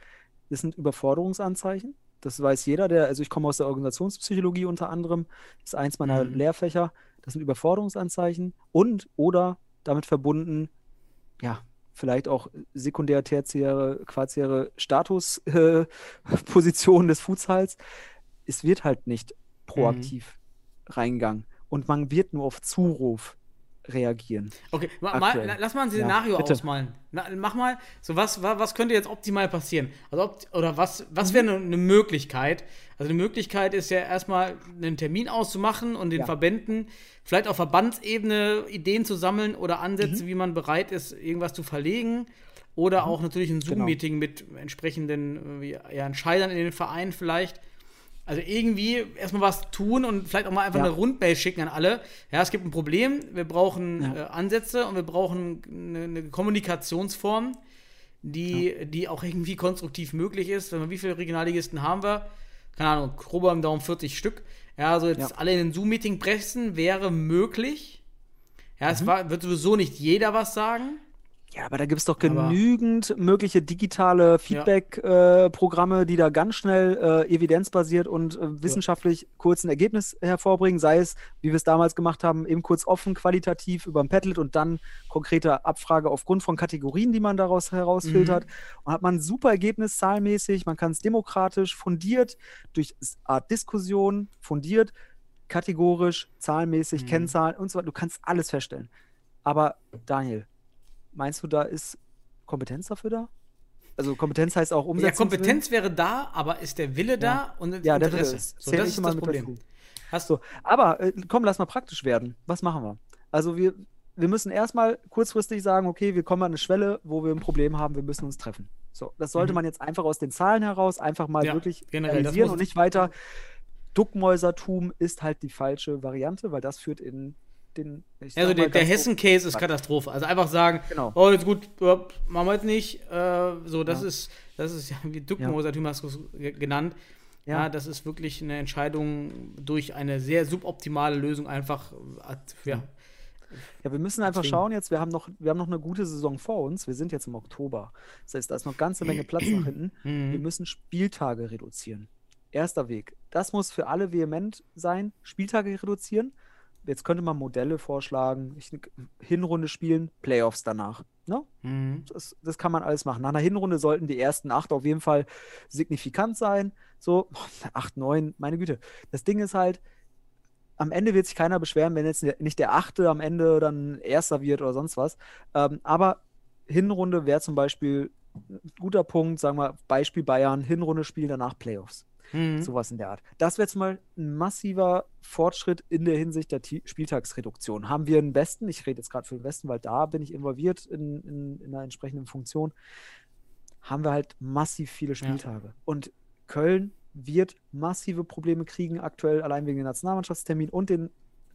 das sind Überforderungsanzeichen. Das weiß jeder, der, also ich komme aus der Organisationspsychologie unter anderem, das ist eins meiner Mhm. Lehrfächer. Das sind Überforderungsanzeichen und oder damit verbunden, ja, vielleicht auch sekundär, tertiäre, quartiäre Statuspositionen äh, <laughs> des Futsals. Es wird halt nicht proaktiv reingegangen und man wird nur auf Zuruf reagieren. Okay, ma, mal, lass mal ein Ja, Szenario bitte. ausmalen. Na, mach mal, so was, was, was könnte jetzt optimal passieren? Also ob, oder was, was wäre eine Möglichkeit? Also eine Möglichkeit ist ja erstmal einen Termin auszumachen und den Ja. Verbänden vielleicht auf Verbandsebene Ideen zu sammeln oder Ansätze, Mhm. wie man bereit ist, irgendwas zu verlegen. Oder auch natürlich ein Genau. Zoom-Meeting mit entsprechenden äh, ja, Entscheidern in den Vereinen vielleicht. Also irgendwie erstmal was tun und vielleicht auch mal einfach Ja. eine Rundmail schicken an alle. Ja, es gibt ein Problem, wir brauchen Ja. äh, Ansätze und wir brauchen eine, eine Kommunikationsform, die, die auch irgendwie konstruktiv möglich ist. Wenn wir, wie viele Regionalligisten haben wir? Keine Ahnung, grober im Daumen 40 Stück. Ja, also jetzt Ja. alle in den Zoom-Meeting pressen wäre möglich. Ja, Mhm. es war, wird sowieso nicht jeder was sagen. Ja, aber da gibt es doch Aber- genügend mögliche digitale Feedback-Programme, die da ganz schnell äh, evidenzbasiert und äh, wissenschaftlich kurz ein Ergebnis hervorbringen, sei es, wie wir es damals gemacht haben, eben kurz offen, qualitativ über ein Padlet und dann konkrete Abfrage aufgrund von Kategorien, die man daraus herausfiltert. Und hat man ein super Ergebnis zahlenmäßig, man kann es demokratisch, fundiert, durch Art Diskussion, fundiert, kategorisch, zahlenmäßig, Mhm. Kennzahlen und so weiter. Du kannst alles feststellen. Aber Daniel, meinst du, da ist Kompetenz dafür da? Also Kompetenz heißt auch Ja, Umsetzung. Kompetenz wäre da, aber ist der Wille da und Ja, der Wille Interesse? ist. So, das ist das Problem. Hast So, aber äh, komm, lass mal praktisch werden. Was machen wir? Also wir, wir müssen erstmal kurzfristig sagen, okay, wir kommen an eine Schwelle, wo wir ein Problem haben, wir müssen uns treffen. So, das sollte Mhm. man jetzt einfach aus den Zahlen heraus einfach mal Ja, wirklich generell, realisieren und nicht weiter. Duckmäusertum ist halt die falsche Variante, weil das führt in den. Also der, der Hessen-Case ist. Katastrophe. Also einfach sagen, Genau. oh, jetzt gut, machen wir jetzt nicht. Äh, so, das Ja. ist, das ist ja wie Duckmosertum hast du genannt. Ja. Ja. das ist wirklich eine Entscheidung durch eine sehr suboptimale Lösung einfach. äh, Ja, Ja, wir müssen einfach Deswegen. schauen jetzt, wir haben, noch, wir haben noch eine gute Saison vor uns. Wir sind jetzt im Oktober. Das heißt, da ist noch ganze Menge Platz nach hinten. <clears throat> Mhm. Wir müssen Spieltage reduzieren. Erster Weg. Das muss für alle vehement sein. Spieltage reduzieren. Jetzt könnte man Modelle vorschlagen. Ich, Hinrunde spielen, Playoffs danach. Ne? Mhm. Das, das kann man alles machen. Nach einer Hinrunde sollten die ersten acht auf jeden Fall signifikant sein. So, acht, neun, meine Güte. Das Ding ist halt, am Ende wird sich keiner beschweren, wenn jetzt nicht der achte am Ende dann erster wird oder sonst was. Ähm, aber Hinrunde wäre zum Beispiel ein guter Punkt, sagen wir Beispiel Bayern, Hinrunde spielen, danach Playoffs. Mhm. Sowas in der Art. Das wäre zum Beispiel ein massiver Fortschritt in der Hinsicht der Ti- Spieltagsreduktion. Haben wir einen Westen, ich rede jetzt gerade für den Westen, weil da bin ich involviert in, in, in einer entsprechenden Funktion, haben wir halt massiv viele Spieltage. Und Köln wird massive Probleme kriegen, aktuell allein wegen den Nationalmannschaftstermin und den,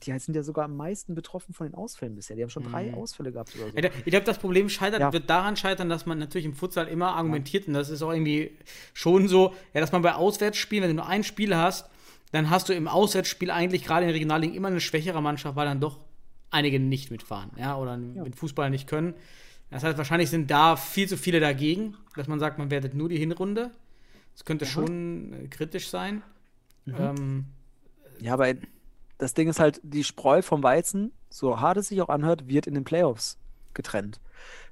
die sind ja sogar am meisten betroffen von den Ausfällen bisher. Die haben schon drei Mhm. Ausfälle gehabt oder so. Ja, Ich glaube, das Problem scheitert, Ja. wird daran scheitern, dass man natürlich im Futsal immer argumentiert und das ist auch irgendwie schon so, ja, dass man bei Auswärtsspielen, wenn du nur ein Spiel hast, dann hast du im Auswärtsspiel eigentlich gerade in den Regionalligen immer eine schwächere Mannschaft, weil dann doch einige nicht mitfahren, ja, oder mit Fußball nicht können. Das heißt, wahrscheinlich sind da viel zu viele dagegen, dass man sagt, man wertet nur die Hinrunde. Das könnte schon äh, kritisch sein. Mhm. Ähm, Ja, aber das Ding ist halt, die Spreu vom Weizen, so hart es sich auch anhört, wird in den Playoffs getrennt.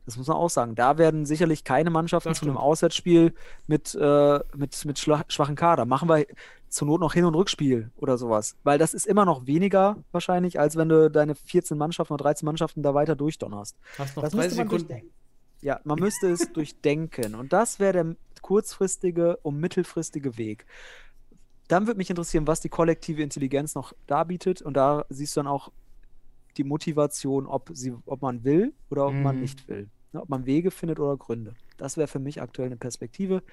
Das muss man auch sagen. Da werden sicherlich keine Mannschaften zu einem. Auswärtsspiel mit, äh, mit, mit schwachen Kader. Machen wir zur Not noch Hin- und Rückspiel oder sowas. Weil das ist immer noch weniger wahrscheinlich, als wenn du deine 14 Mannschaften oder 13 Mannschaften da weiter durchdonnerst. hast noch Das 30 müsste man Sekunden. durchdenken. Ja, man müsste es <laughs> durchdenken. Und das wäre der kurzfristige und mittelfristige Weg. Dann würde mich interessieren, was die kollektive Intelligenz noch darbietet. Und da siehst du dann auch die Motivation, ob, sie, ob man will oder ob man Mhm. nicht will. Ne, ob man Wege findet oder Gründe. Das wäre für mich aktuell eine Perspektive,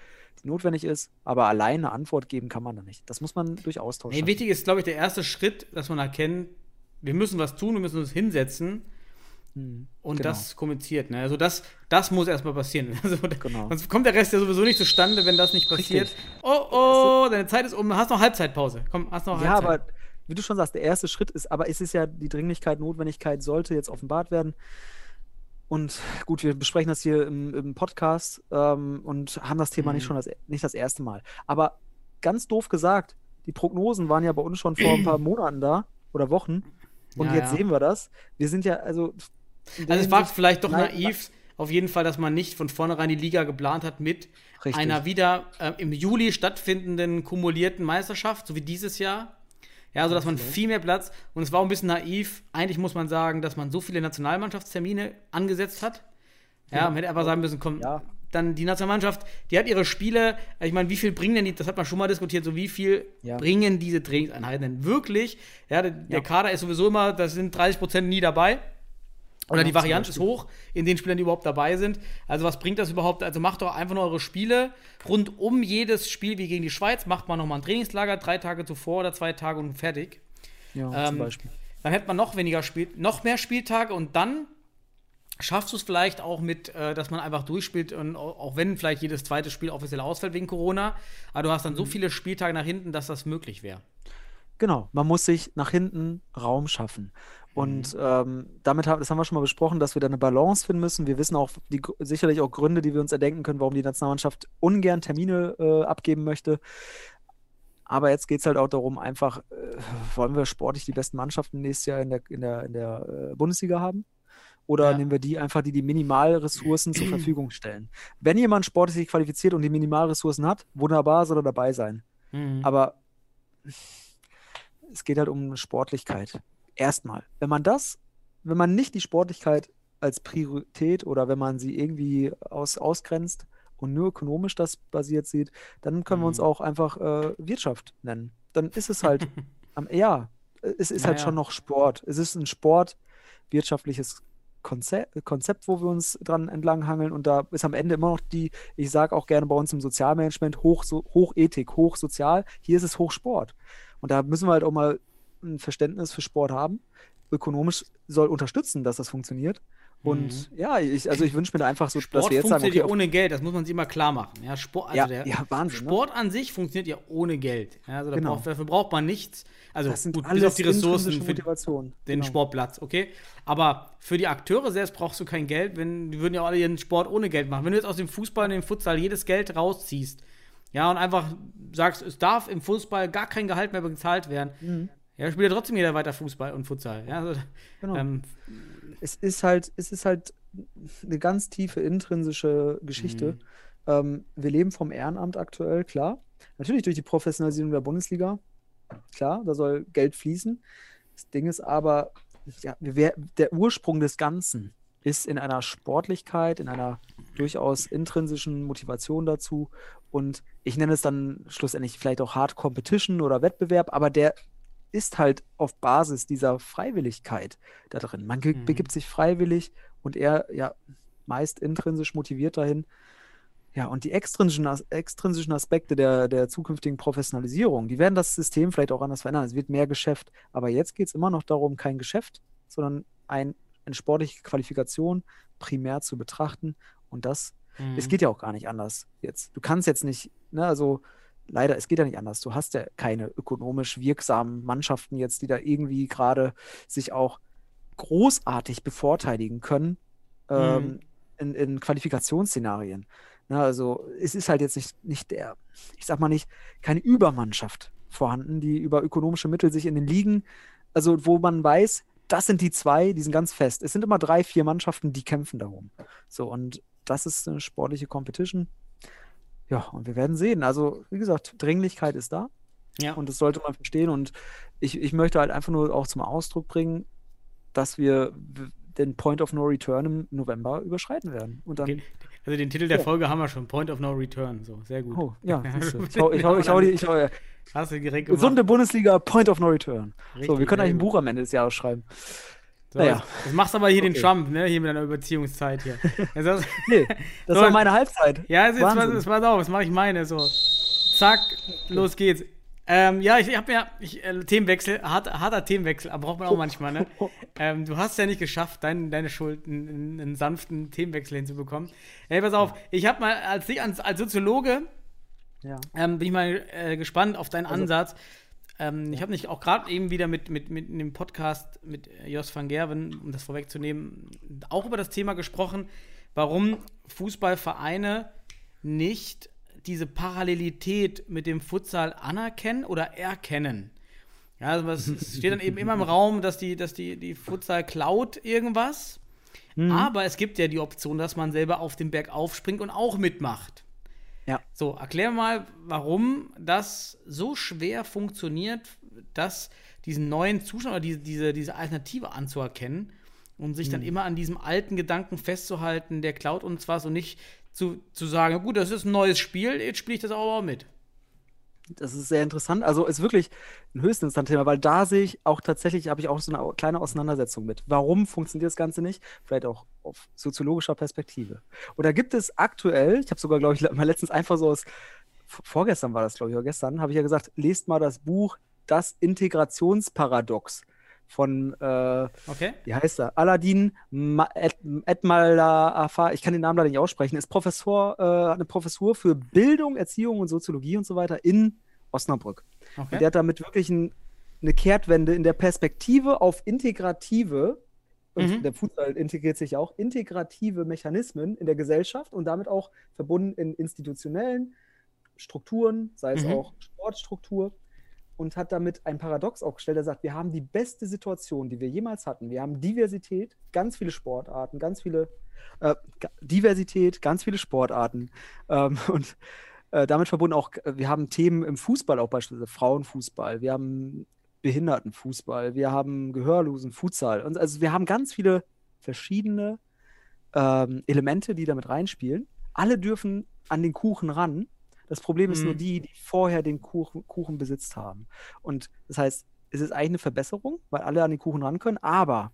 die notwendig ist. Aber allein eine Antwort geben kann man da nicht. Das muss man durch Austausch Nee, wichtig ist, glaube ich, der erste Schritt, dass man erkennt, wir müssen was tun, wir müssen uns hinsetzen Mhm. und Genau. das kommuniziert. Ne? Also das, das muss erstmal passieren. <laughs> Also, Genau. Sonst kommt der Rest ja sowieso nicht zustande, wenn das nicht passiert. Richtig. Oh, oh, deine Zeit ist um. Hast noch Halbzeitpause. Komm, hast noch Ja, Halbzeit. aber wie du schon sagst, der erste Schritt ist, aber es ist ja die Dringlichkeit, Notwendigkeit sollte jetzt offenbart werden. Und gut, wir besprechen das hier im, im Podcast ähm, und haben das Thema nicht Mhm. schon das, nicht das erste Mal. Aber ganz doof gesagt, die Prognosen waren ja bei uns schon vor ein paar <clears throat> Monaten da oder Wochen. Und Ja, jetzt ja. sehen wir das. Wir sind ja, also. Also es war vielleicht doch naiv, auf jeden Fall, dass man nicht von vornherein die Liga geplant hat mit Richtig. einer wieder äh, im Juli stattfindenden kumulierten Meisterschaft, so wie dieses Jahr. Ja, so dass man viel mehr Platz und es war auch ein bisschen naiv. Eigentlich muss man sagen, dass man so viele Nationalmannschaftstermine angesetzt hat. Ja, man hätte einfach sagen müssen, komm, Ja. dann die Nationalmannschaft, die hat ihre Spiele, ich meine, wie viel bringen denn die, das hat man schon mal diskutiert, so wie viel Ja. bringen diese Trainingseinheiten denn wirklich? Ja, der, der Ja. Kader ist sowieso immer, da sind 30 Prozent nie dabei. Oder die Variante ist hoch in den Spielern, die überhaupt dabei sind. Also was bringt das überhaupt? Also macht doch einfach nur eure Spiele. Rund um jedes Spiel wie gegen die Schweiz macht man nochmal ein Trainingslager, drei Tage zuvor oder zwei Tage und fertig. Ja, Ähm, zum Beispiel. Dann hätte man noch weniger Spiel, noch mehr Spieltage und dann schaffst du es vielleicht auch mit, äh, dass man einfach durchspielt und auch auch wenn vielleicht jedes zweite Spiel offiziell ausfällt wegen Corona, aber du hast dann Mhm. so viele Spieltage nach hinten, dass das möglich wäre. Genau, man muss sich nach hinten Raum schaffen. Mhm. Und ähm, damit haben, das haben wir schon mal besprochen, dass wir da eine Balance finden müssen. Wir wissen auch die, sicherlich auch Gründe, die wir uns erdenken können, warum die Nationalmannschaft ungern Termine äh, abgeben möchte. Aber jetzt geht es halt auch darum, einfach, äh, wollen wir sportlich die besten Mannschaften nächstes Jahr in der, in der, in der äh, Bundesliga haben? Oder Ja. nehmen wir die einfach, die die Minimalressourcen zur <clears throat> Verfügung stellen? Wenn jemand sportlich sich qualifiziert und die Minimalressourcen hat, wunderbar, soll er dabei sein. Mhm. Aber es geht halt um Sportlichkeit. Erstmal. Wenn man das, wenn man nicht die Sportlichkeit als Priorität oder wenn man sie irgendwie aus, ausgrenzt und nur ökonomisch das basiert sieht, dann können wir uns Mhm. auch einfach äh, Wirtschaft nennen. Dann ist es halt, <laughs> am, ja, es ist halt Naja. schon noch Sport. Es ist ein sportwirtschaftliches Konzept, Konzept, wo wir uns dran entlanghangeln und da ist am Ende immer noch die, ich sage auch gerne bei uns im Sozialmanagement, hoch, so, Hochethik, Hochsozial. Hier ist es Hochsport. Und da müssen wir halt auch mal ein Verständnis für Sport haben. Ökonomisch soll unterstützen, dass das funktioniert. Und ja, ich, also ich wünsche mir da einfach so, dass Mhm. Sport wir jetzt sagen, funktioniert okay, ja ohne Geld, das muss man sich immer klar machen. Ja, Sport, also Ja, der ja, Wahnsinn, ne? Sport an sich funktioniert ja ohne Geld. Ja, also Genau. braucht, dafür braucht man nichts. Also das sind gut, bis auf die Ressourcen für den Genau. Sportplatz, okay? Aber für die Akteure selbst brauchst du kein Geld, wenn die würden ja alle ihren Sport ohne Geld machen. Wenn du jetzt aus dem Fußball und dem Futsal jedes Geld rausziehst, ja, und einfach sagst, es darf im Fußball gar kein Gehalt mehr bezahlt werden, Mhm. Ja, spielt ja trotzdem jeder weiter Fußball und Futsal. Ja, also, Genau. ähm, es ist halt, es ist halt eine ganz tiefe intrinsische Geschichte. Mhm. Ähm, wir leben vom Ehrenamt aktuell, klar. Natürlich durch die Professionalisierung der Bundesliga, klar, da soll Geld fließen. Das Ding ist aber, ja, wär- der Ursprung des Ganzen ist in einer Sportlichkeit, in einer durchaus intrinsischen Motivation dazu. Und ich nenne es dann schlussendlich vielleicht auch Hard Competition oder Wettbewerb, aber der ist halt auf Basis dieser Freiwilligkeit da drin. Man Mhm. begibt sich freiwillig und er ja meist intrinsisch motiviert dahin. Ja, und die extrinsischen, As- extrinsischen Aspekte der, der zukünftigen Professionalisierung, die werden das System vielleicht auch anders verändern. Es wird mehr Geschäft. Aber jetzt geht es immer noch darum, kein Geschäft, sondern ein, eine sportliche Qualifikation primär zu betrachten. Und das, es Mhm. geht ja auch gar nicht anders jetzt. Du kannst jetzt nicht, ne, also leider, es geht ja nicht anders. Du hast ja keine ökonomisch wirksamen Mannschaften jetzt, die da irgendwie gerade sich auch großartig bevorteiligen können ähm, in, in Qualifikationsszenarien. Na, also es ist halt jetzt nicht, nicht der, ich sag mal nicht, keine Übermannschaft vorhanden, die über ökonomische Mittel sich in den Ligen, also wo man weiß, das sind die zwei, die sind ganz fest. Es sind immer drei, vier Mannschaften, die kämpfen darum. So, und das ist eine sportliche Competition. Ja, und wir werden sehen. Also, wie gesagt, Dringlichkeit ist da. ja. Und das sollte man verstehen. Und ich, ich möchte halt einfach nur auch zum Ausdruck bringen, dass wir den Point of No Return im November überschreiten werden. Und dann, Den, also den Titel der Ja. Folge haben wir schon, Point of No Return. So, sehr gut. oh, ja, <laughs> ich hau, ich hau, ich hau, die, ich hau, Hast du direkt gemacht. gesunde Bundesliga, Point of No Return. so, wir Richtig, können eigentlich ein. Buch am Ende des Jahres schreiben. So, naja. jetzt, jetzt machst aber hier den Okay. Trump, ne? Hier mit deiner Überziehungszeit hier. <laughs> Jetzt hast, Nee, <laughs> das So, war meine Halbzeit. ja, jetzt, jetzt, Wahnsinn. jetzt pass auf, jetzt mache ich meine. So, zack, los geht's. Ähm, ja, ich, ich habe ja ich, äh, Themenwechsel, hart, harter Themenwechsel, aber braucht man auch manchmal, ne? <laughs> Ähm, du hast ja nicht geschafft, dein, deine Schuld, einen, einen, sanften Themenwechsel hinzubekommen. Ey, pass auf, ich habe mal als, als, als Soziologe Ja. ähm, bin ich mal äh, gespannt auf deinen Also- Ansatz. Ähm, Ich habe nicht auch gerade eben wieder mit, mit, mit dem Podcast mit Jos van Gerwen, um das vorwegzunehmen, auch über das Thema gesprochen, warum Fußballvereine nicht diese Parallelität mit dem Futsal anerkennen oder erkennen. Ja, also es es steht dann eben immer im <laughs> Raum, dass die, dass die, die Futsal klaut irgendwas, Mhm. Aber es gibt ja die Option, dass man selber auf den Berg aufspringt und auch mitmacht. Ja. So, erklär mal, warum das so schwer funktioniert, dass diesen neuen Zustand oder diese, diese, diese Alternative anzuerkennen und sich dann Mhm. immer an diesem alten Gedanken festzuhalten, der klaut uns was und nicht zu, zu sagen, gut, das ist ein neues Spiel, jetzt spiele ich das auch mal mit. Das ist sehr interessant. Also ist wirklich ein Höchstinstanz-Thema, weil da sehe ich auch tatsächlich, habe ich auch so eine kleine Auseinandersetzung mit. Warum funktioniert das Ganze nicht? Vielleicht auch auf soziologischer Perspektive. Und da gibt es aktuell, ich habe sogar, glaube ich, mal letztens einfach so aus, vorgestern war das, glaube ich, oder gestern, habe ich ja gesagt, lest mal das Buch Das Integrationsparadox von, äh, Okay? wie heißt er? Aladin Ma- Ed- Edmalaafa, ich kann den Namen leider nicht aussprechen, ist Professor, äh, eine Professur für Bildung, Erziehung und Soziologie und so weiter in Osnabrück. Und der Okay. hat damit wirklich ein, eine Kehrtwende in der Perspektive auf integrative, und Mhm. der Fußball integriert sich auch, integrative Mechanismen in der Gesellschaft und damit auch verbunden in institutionellen Strukturen, sei es Mhm. auch Sportstruktur, und hat damit ein Paradox aufgestellt. Er sagt, wir haben die beste Situation, die wir jemals hatten. Wir haben Diversität, ganz viele Sportarten, ganz viele äh, Diversität, ganz viele Sportarten ähm, <laughs> und äh, damit verbunden auch, äh, wir haben Themen im Fußball auch beispielsweise Frauenfußball, wir haben Behindertenfußball, wir haben Gehörlosen Futsal. Und also wir haben ganz viele verschiedene ähm, Elemente, die damit reinspielen. Alle dürfen an den Kuchen ran. Das Problem ist nur Mhm. die, die vorher den Kuchen, Kuchen besitzt haben. Und das heißt, es ist eigentlich eine Verbesserung, weil alle an den Kuchen ran können, aber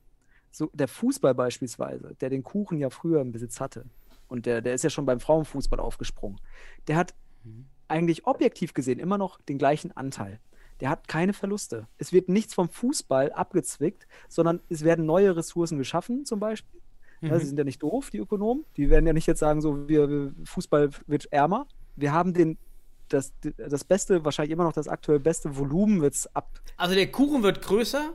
so der Fußball beispielsweise, der den Kuchen ja früher im Besitz hatte, und der, der ist ja schon beim Frauenfußball aufgesprungen, der hat eigentlich objektiv gesehen immer noch den gleichen Anteil. Der hat keine Verluste. Es wird nichts vom Fußball abgezwickt, sondern es werden neue Ressourcen geschaffen, zum Beispiel. Ja, Mhm. sie sind ja nicht doof, die Ökonomen. Die werden ja nicht jetzt sagen, so, wir, wir, Fußball wird ärmer. Wir haben den, das, das beste, wahrscheinlich immer noch das aktuell beste Volumen wird es ab. Also der Kuchen wird größer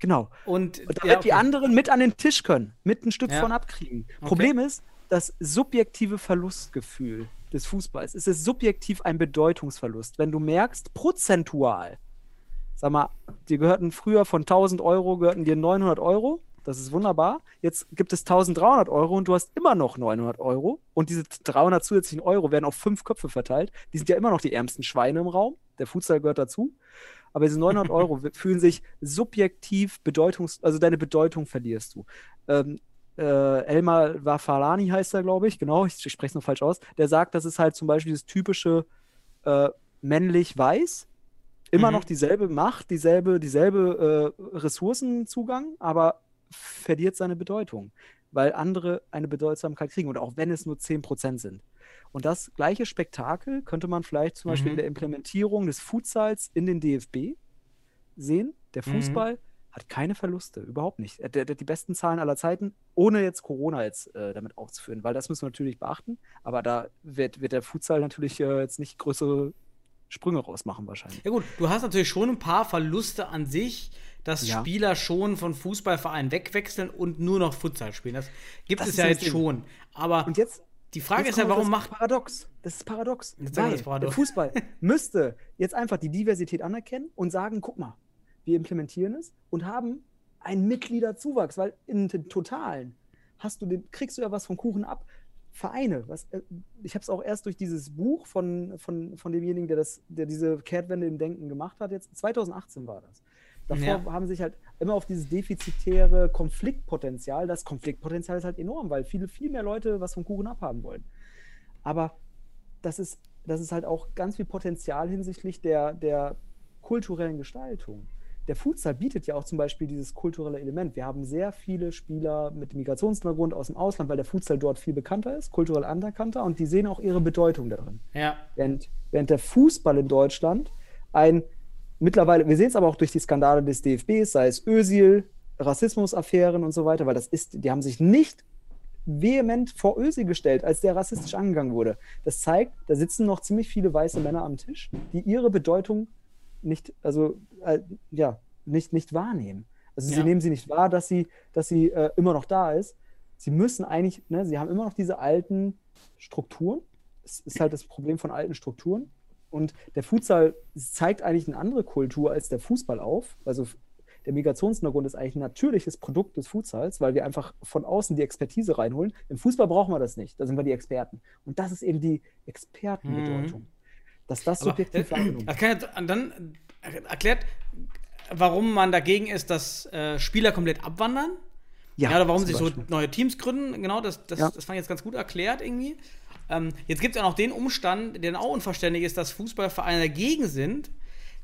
Genau. und, Und damit ja, die okay. anderen mit an den Tisch können, mit ein Stück Ja. von abkriegen. Okay. Problem ist, das subjektive Verlustgefühl des Fußballs. Es ist subjektiv ein Bedeutungsverlust. Wenn du merkst, prozentual, sag mal, dir gehörten früher von 1000 Euro, gehörten dir 900 Euro. Das ist wunderbar. Jetzt gibt es 1300 Euro und du hast immer noch 900 Euro. Und diese 300 zusätzlichen Euro werden auf fünf Köpfe verteilt. Die sind ja immer noch die ärmsten Schweine im Raum. Der Futsal gehört dazu. Aber diese 900 <laughs> Euro fühlen sich subjektiv bedeutungs... Also deine Bedeutung verlierst du. Ähm, äh, Elmar Wafalani heißt er, glaube ich. Genau, ich spreche es nur falsch aus. Der sagt, das ist halt zum Beispiel dieses typische äh, männlich-weiß. Immer Mhm. noch dieselbe Macht, dieselbe, dieselbe äh, Ressourcenzugang, aber verliert seine Bedeutung, weil andere eine Bedeutsamkeit kriegen und auch wenn es nur 10% sind. Und das gleiche Spektakel könnte man vielleicht zum Beispiel Mhm. in der Implementierung des Futsals in den DFB sehen. Der Mhm. Hat keine Verluste, überhaupt nicht. Er, hat die besten Zahlen aller Zeiten, ohne jetzt Corona jetzt äh, damit auszuführen, weil das müssen wir natürlich beachten. Aber da wird, wird der Futsal natürlich äh, jetzt nicht größere Sprünge rausmachen wahrscheinlich. Ja gut, du hast natürlich schon ein paar Verluste an sich, dass Ja. Spieler schon von Fußballvereinen wegwechseln und nur noch Futsal spielen. Das gibt Das es ja das jetzt Ding. schon. Aber Und jetzt die Frage Jetzt ist ja, warum auf macht das Paradox. Das ist paradox. Weil das Paradox. der Fußball müsste jetzt einfach die Diversität anerkennen und sagen, guck mal, wir implementieren es und haben einen Mitgliederzuwachs, weil in den Totalen hast du den, kriegst du ja was vom Kuchen ab. Vereine, was, äh, ich habe es auch erst durch dieses Buch von, von, von demjenigen, der, das, der diese Kehrtwende im Denken gemacht hat, jetzt 2018 war das. Davor Ja. haben sich halt immer auf dieses defizitäre Konfliktpotenzial, das Konfliktpotenzial ist halt enorm, weil viele, viel mehr Leute was vom Kuchen abhaben wollen. Aber das ist, das ist halt auch ganz viel Potenzial hinsichtlich der, der kulturellen Gestaltung. Der Futsal bietet ja auch zum Beispiel dieses kulturelle Element. Wir haben sehr viele Spieler mit Migrationshintergrund aus dem Ausland, weil der Futsal dort viel bekannter ist, kulturell anerkannter und die sehen auch ihre Bedeutung darin. ja, Während, während der Fußball in Deutschland ein mittlerweile, wir sehen es aber auch durch die Skandale des DFBs, sei es Özil, Rassismusaffären und so weiter, weil das ist, die haben sich nicht vehement vor Özil gestellt, als der rassistisch angegangen wurde. Das zeigt, da sitzen noch ziemlich viele weiße Männer am Tisch, die ihre Bedeutung nicht, also äh, ja, nicht, nicht wahrnehmen. Also sie Ja. nehmen sie nicht wahr, dass sie, dass sie äh, immer noch da ist. Sie müssen eigentlich, ne, sie haben immer noch diese alten Strukturen. Es ist halt das Problem von alten Strukturen. Und der Futsal zeigt eigentlich eine andere Kultur als der Fußball auf. Also der Migrationshintergrund ist eigentlich ein natürliches Produkt des Futsals, weil wir einfach von außen die Expertise reinholen. Im Fußball brauchen wir das nicht, da sind wir die Experten. Und das ist eben die Expertenbedeutung. Dass das Aber, subjektiv äh, wahrgenommen ja, dann äh, erklärt, warum man dagegen ist, dass äh, Spieler komplett abwandern. Ja, oder warum sich so neue Teams gründen. Genau, das, das, Ja. das fand ich jetzt ganz gut erklärt irgendwie. Ähm, jetzt gibt es ja noch den Umstand, der dann auch unverständlich ist, dass Fußballvereine dagegen sind,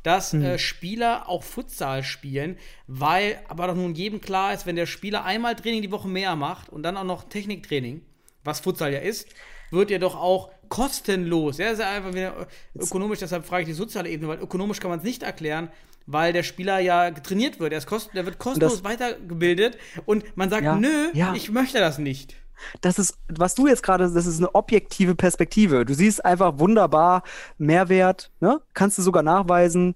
dass Hm. äh, Spieler auch Futsal spielen, weil aber doch nun jedem klar ist, wenn der Spieler einmal Training die Woche mehr macht und dann auch noch Techniktraining, was Futsal ja ist, wird er doch auch kostenlos. Ja, das ist ja einfach wieder ökonomisch, deshalb frage ich die soziale Ebene, weil ökonomisch kann man es nicht erklären, weil der Spieler ja trainiert wird. Er, ist kost der wird kostenlos weitergebildet und man sagt, Ja, nö, ja. ich möchte das nicht. das ist, was du jetzt gerade, das ist eine objektive Perspektive. Du siehst einfach wunderbar Mehrwert, ne? Kannst du sogar nachweisen.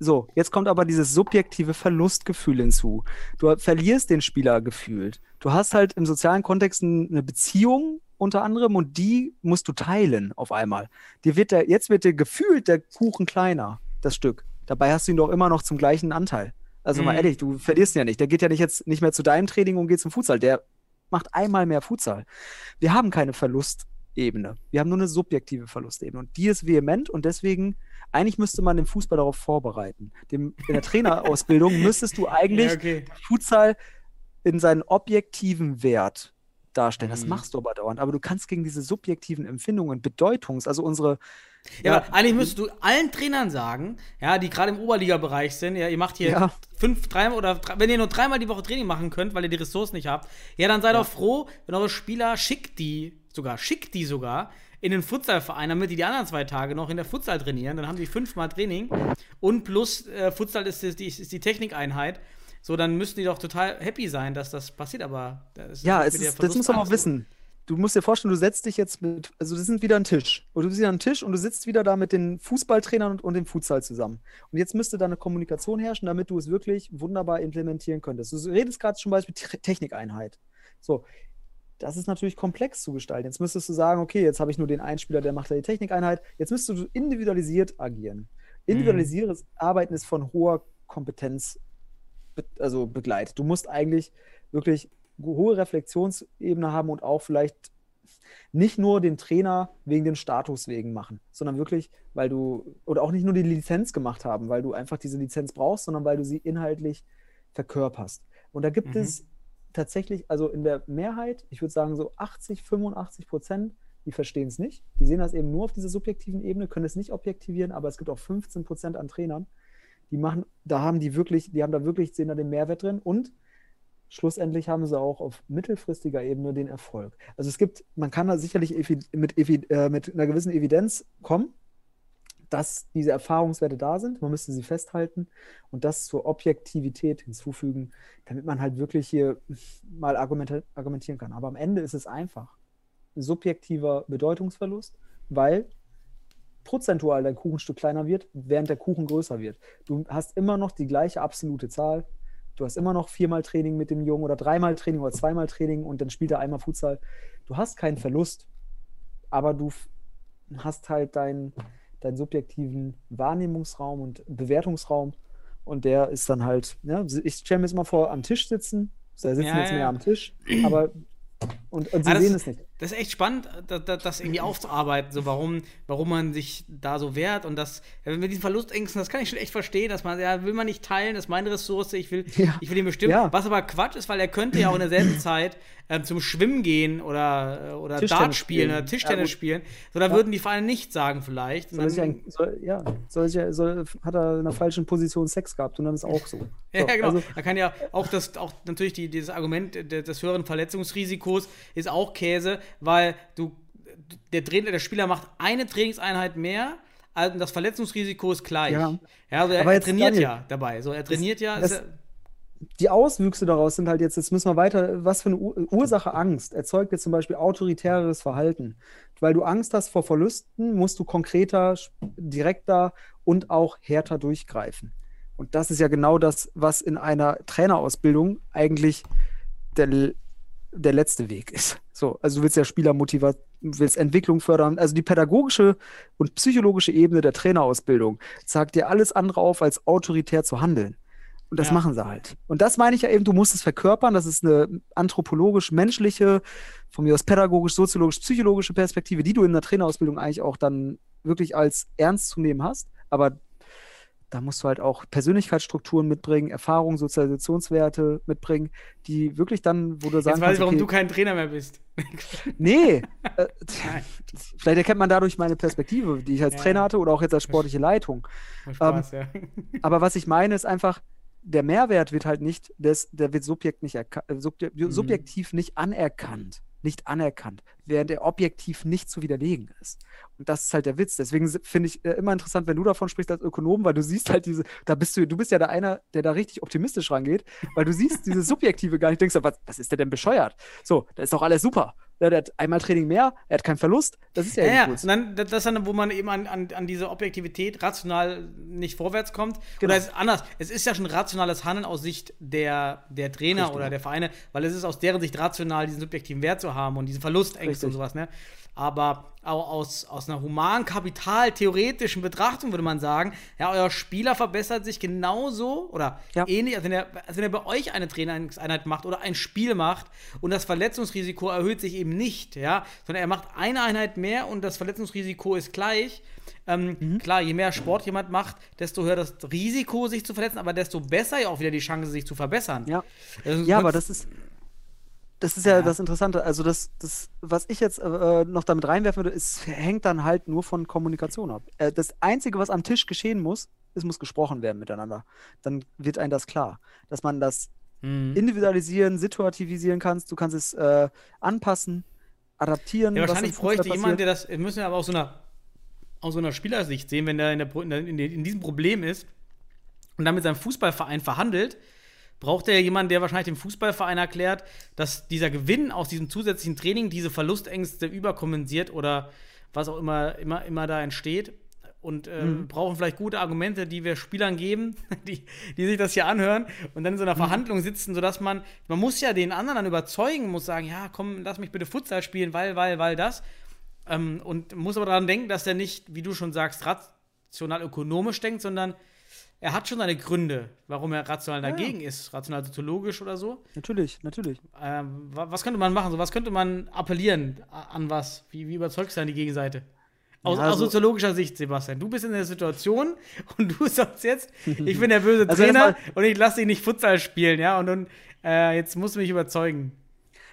So, jetzt kommt aber dieses subjektive Verlustgefühl hinzu. Du verlierst den Spieler gefühlt. Du hast halt im sozialen Kontext eine Beziehung unter anderem und die musst du teilen auf einmal. Dir wird der, jetzt wird dir gefühlt der Kuchen kleiner, das Stück. Dabei hast du ihn doch immer noch zum gleichen Anteil. Also mal Mhm. ehrlich, du verlierst ihn ja nicht. Der geht ja nicht jetzt nicht mehr zu deinem Training und geht zum Futsal. Der macht einmal mehr Futsal. Wir haben keine Verlustebene. Wir haben nur eine subjektive Verlustebene. Und die ist vehement und deswegen, eigentlich müsste man den Fußball darauf vorbereiten. Dem, in der Trainerausbildung <laughs> müsstest du eigentlich Ja, okay. Futsal in seinen objektiven Wert darstellen. Das Mhm. machst du aber dauernd. Aber du kannst gegen diese subjektiven Empfindungen, Bedeutungs-, also unsere. Ja, aber eigentlich müsstest du allen Trainern sagen, ja, die gerade im Oberliga-Bereich sind, ja, ihr macht hier Ja. fünf, drei oder drei, wenn ihr nur dreimal die Woche Training machen könnt, weil ihr die Ressourcen nicht habt, ja, dann seid doch froh, wenn eure Spieler schickt die sogar, schickt die sogar in den Futsalverein, damit die die anderen zwei Tage noch in der Futsal trainieren. Dann haben die fünfmal Training und plus äh, Futsal ist, die, ist die Technikeinheit. So, dann müssten die doch total happy sein, dass das passiert, aber das Ja, es der ist, das muss man auch wissen. Du musst dir vorstellen, du setzt dich jetzt mit, also das sind wieder ein Tisch. Und du bist wieder ein Tisch und du sitzt wieder da mit den Fußballtrainern und, und dem Futsal zusammen. Und jetzt müsste da eine Kommunikation herrschen, damit du es wirklich wunderbar implementieren könntest. Du redest gerade zum Beispiel Te- Technikeinheit. So, das ist natürlich komplex zu gestalten. Jetzt müsstest du sagen, okay, jetzt habe ich nur den einen Spieler, der macht da die Technikeinheit. Jetzt müsstest du individualisiert agieren. Individualisiertes Arbeiten ist von hoher Kompetenz be also begleitet. Du musst eigentlich wirklich hohe Reflexionsebene haben und auch vielleicht nicht nur den Trainer wegen dem Status wegen machen, sondern wirklich, weil du, oder auch nicht nur die Lizenz gemacht haben, weil du einfach diese Lizenz brauchst, sondern weil du sie inhaltlich verkörperst. Und da gibt Mhm. es tatsächlich, also in der Mehrheit, ich würde sagen so 80, 85 Prozent, die verstehen es nicht. Die sehen das eben nur auf dieser subjektiven Ebene, können es nicht objektivieren, aber es gibt auch 15 Prozent an Trainern, die machen, da haben die wirklich, die haben da wirklich, sehen da den Mehrwert drin und schlussendlich haben sie auch auf mittelfristiger Ebene den Erfolg. Also es gibt, man kann da sicherlich mit, äh, mit einer gewissen Evidenz kommen, dass diese Erfahrungswerte da sind. Man müsste sie festhalten und das zur Objektivität hinzufügen, damit man halt wirklich hier mal argumenti argumentieren kann. Aber am Ende ist es einfach ein subjektiver Bedeutungsverlust, weil prozentual dein Kuchenstück kleiner wird, während der Kuchen größer wird. Du hast immer noch die gleiche absolute Zahl. Du hast immer noch viermal Training mit dem Jungen oder dreimal Training oder zweimal Training und dann spielt er einmal Futsal. Du hast keinen Verlust, aber du hast halt deinen, deinen subjektiven Wahrnehmungsraum und Bewertungsraum und der ist dann halt, ja, ich stelle mir jetzt mal vor, am Tisch sitzen. Da sitzen Ja, jetzt ja, mehr am Tisch, aber und, und sie Ah, sehen ist- es nicht. Das ist echt spannend, das, das, irgendwie aufzuarbeiten, so warum, warum man sich da so wehrt und das, ja, mit diesen Verlustängsten, das kann ich schon echt verstehen, dass man, ja, will man nicht teilen, das ist meine Ressource, ich will, Ja. ich will ihn bestimmen. Ja. Was aber Quatsch ist, weil er könnte ja auch in derselben <clears throat> Zeit ähm, zum Schwimmen gehen oder, äh, oder Dart spielen oder Ja, Tischtennis gut. spielen. So, da Ja. würden die Vereine nicht sagen vielleicht. Soll sich dann- ein, soll, ja, soll sich, soll, hat er in einer falschen Position Sex gehabt und dann ist auch so. <laughs> Ja, so genau. Also, da kann ja auch das, auch natürlich die, dieses Argument de- des höheren Verletzungsrisikos ist auch Käse, weil du, der Trainer, der Spieler macht eine Trainingseinheit mehr, also das Verletzungsrisiko ist gleich. Ja. also er, Aber er trainiert Daniel, ja dabei. So, er trainiert ja. das- ja die Auswüchse daraus sind halt jetzt, jetzt müssen wir weiter, was für eine Ur Ursache Angst erzeugt jetzt zum Beispiel autoritäres Verhalten. Weil du Angst hast vor Verlusten, musst du konkreter, direkter und auch härter durchgreifen. Und das ist ja genau das, was in einer Trainerausbildung eigentlich der, der letzte Weg ist. So, also du willst ja Spieler motivieren, willst Entwicklung fördern. Also die pädagogische und psychologische Ebene der Trainerausbildung sagt dir alles andere auf, als autoritär zu handeln. Und das Ja. machen sie halt. Und das meine ich ja eben, du musst es verkörpern. Das ist eine anthropologisch-menschliche, von mir aus pädagogisch, soziologisch, psychologische Perspektive, die du in der Trainerausbildung eigentlich auch dann wirklich als ernst zu nehmen hast. Aber da musst du halt auch Persönlichkeitsstrukturen mitbringen, Erfahrungen, Sozialisationswerte mitbringen, die wirklich dann, wo du sagen Jetzt weiß ich, warum okay, du kein Trainer mehr bist. <laughs> Nee. äh, vielleicht erkennt man dadurch meine Perspektive, die ich als Ja, Trainer hatte oder auch jetzt als sportliche Leitung. Spaß, ja. <laughs> Aber was ich meine, ist einfach, der Mehrwert wird halt nicht, des, der wird subjekt nicht äh, Mhm. subjektiv nicht anerkannt. Nicht anerkannt, während er objektiv nicht zu widerlegen ist. Und das ist halt der Witz. Deswegen finde ich äh, immer interessant, wenn du davon sprichst als Ökonom, weil du siehst halt diese, da bist du, du bist ja der einer, der da richtig optimistisch rangeht, weil du siehst diese <laughs> Subjektive gar nicht, denkst, du, was, was ist der denn bescheuert? So, da ist doch alles super. Der hat einmal Training mehr, er hat keinen Verlust, das ist ja, Ja, ja. Und dann, das ist dann, wo man eben an, an, an diese Objektivität rational nicht vorwärts kommt. Genau. Oder es ist anders. Es ist ja schon rationales Handeln aus Sicht der, der Trainer Richtig. oder der Vereine, weil es ist aus deren Sicht rational, diesen subjektiven Wert zu haben und diese Verlustängste und Richtig. sowas, ne? Aber auch aus, aus einer humanen, kapitaltheoretischen Betrachtung würde man sagen, ja, euer Spieler verbessert sich genauso oder Ja. ähnlich, als wenn, er, als wenn er bei euch eine Trainingseinheit macht oder ein Spiel macht und das Verletzungsrisiko erhöht sich eben nicht, ja, sondern er macht eine Einheit mehr und das Verletzungsrisiko ist gleich. Ähm, Mhm. Klar, je mehr Sport jemand macht, desto höher das Risiko, sich zu verletzen, aber desto besser ja auch wieder die Chance, sich zu verbessern. Ja. Also, Ja, aber das ist, das ist ja, Ja. das Interessante. Also das, das, was ich jetzt äh, noch damit reinwerfen würde, ist, hängt dann halt nur von Kommunikation ab. Äh, das Einzige, was am Tisch geschehen muss, es muss gesprochen werden miteinander. Dann wird einem das klar, dass man das Mhm. individualisieren, situativisieren kannst. Du kannst es äh, anpassen, adaptieren. Ja, wahrscheinlich bräuchte jemand, der das, wir müssen ja aber aus so einer, aus so einer Spielersicht sehen, wenn der in, der, in, der, in diesem Problem ist und dann mit seinem Fußballverein verhandelt, braucht er ja jemanden, der wahrscheinlich dem Fußballverein erklärt, dass dieser Gewinn aus diesem zusätzlichen Training diese Verlustängste überkompensiert oder was auch immer, immer, immer da entsteht. Und äh, Mhm. brauchen vielleicht gute Argumente, die wir Spielern geben, <laughs> die, die sich das hier anhören und dann in so Mhm. einer Verhandlung sitzen, sodass man, man muss ja den anderen dann überzeugen, muss sagen, ja, komm, lass mich bitte Futsal spielen, weil, weil, weil das. Ähm, und muss aber daran denken, dass er nicht, wie du schon sagst, rational ökonomisch denkt, sondern er hat schon seine Gründe, warum er rational Ja, ja. dagegen ist, rational soziologisch oder so. Natürlich, natürlich. Ähm, wa- was könnte man machen? So, was könnte man appellieren an was? Wie, wie überzeugst du dann die Gegenseite? Aus, Ja, aus also- soziologischer Sicht, Sebastian. Du bist in der Situation <laughs> und du sagst jetzt, ich bin der böse <laughs> Also Trainer und ich lasse dich nicht Futsal spielen, ja? Und dann, äh, jetzt musst du mich überzeugen.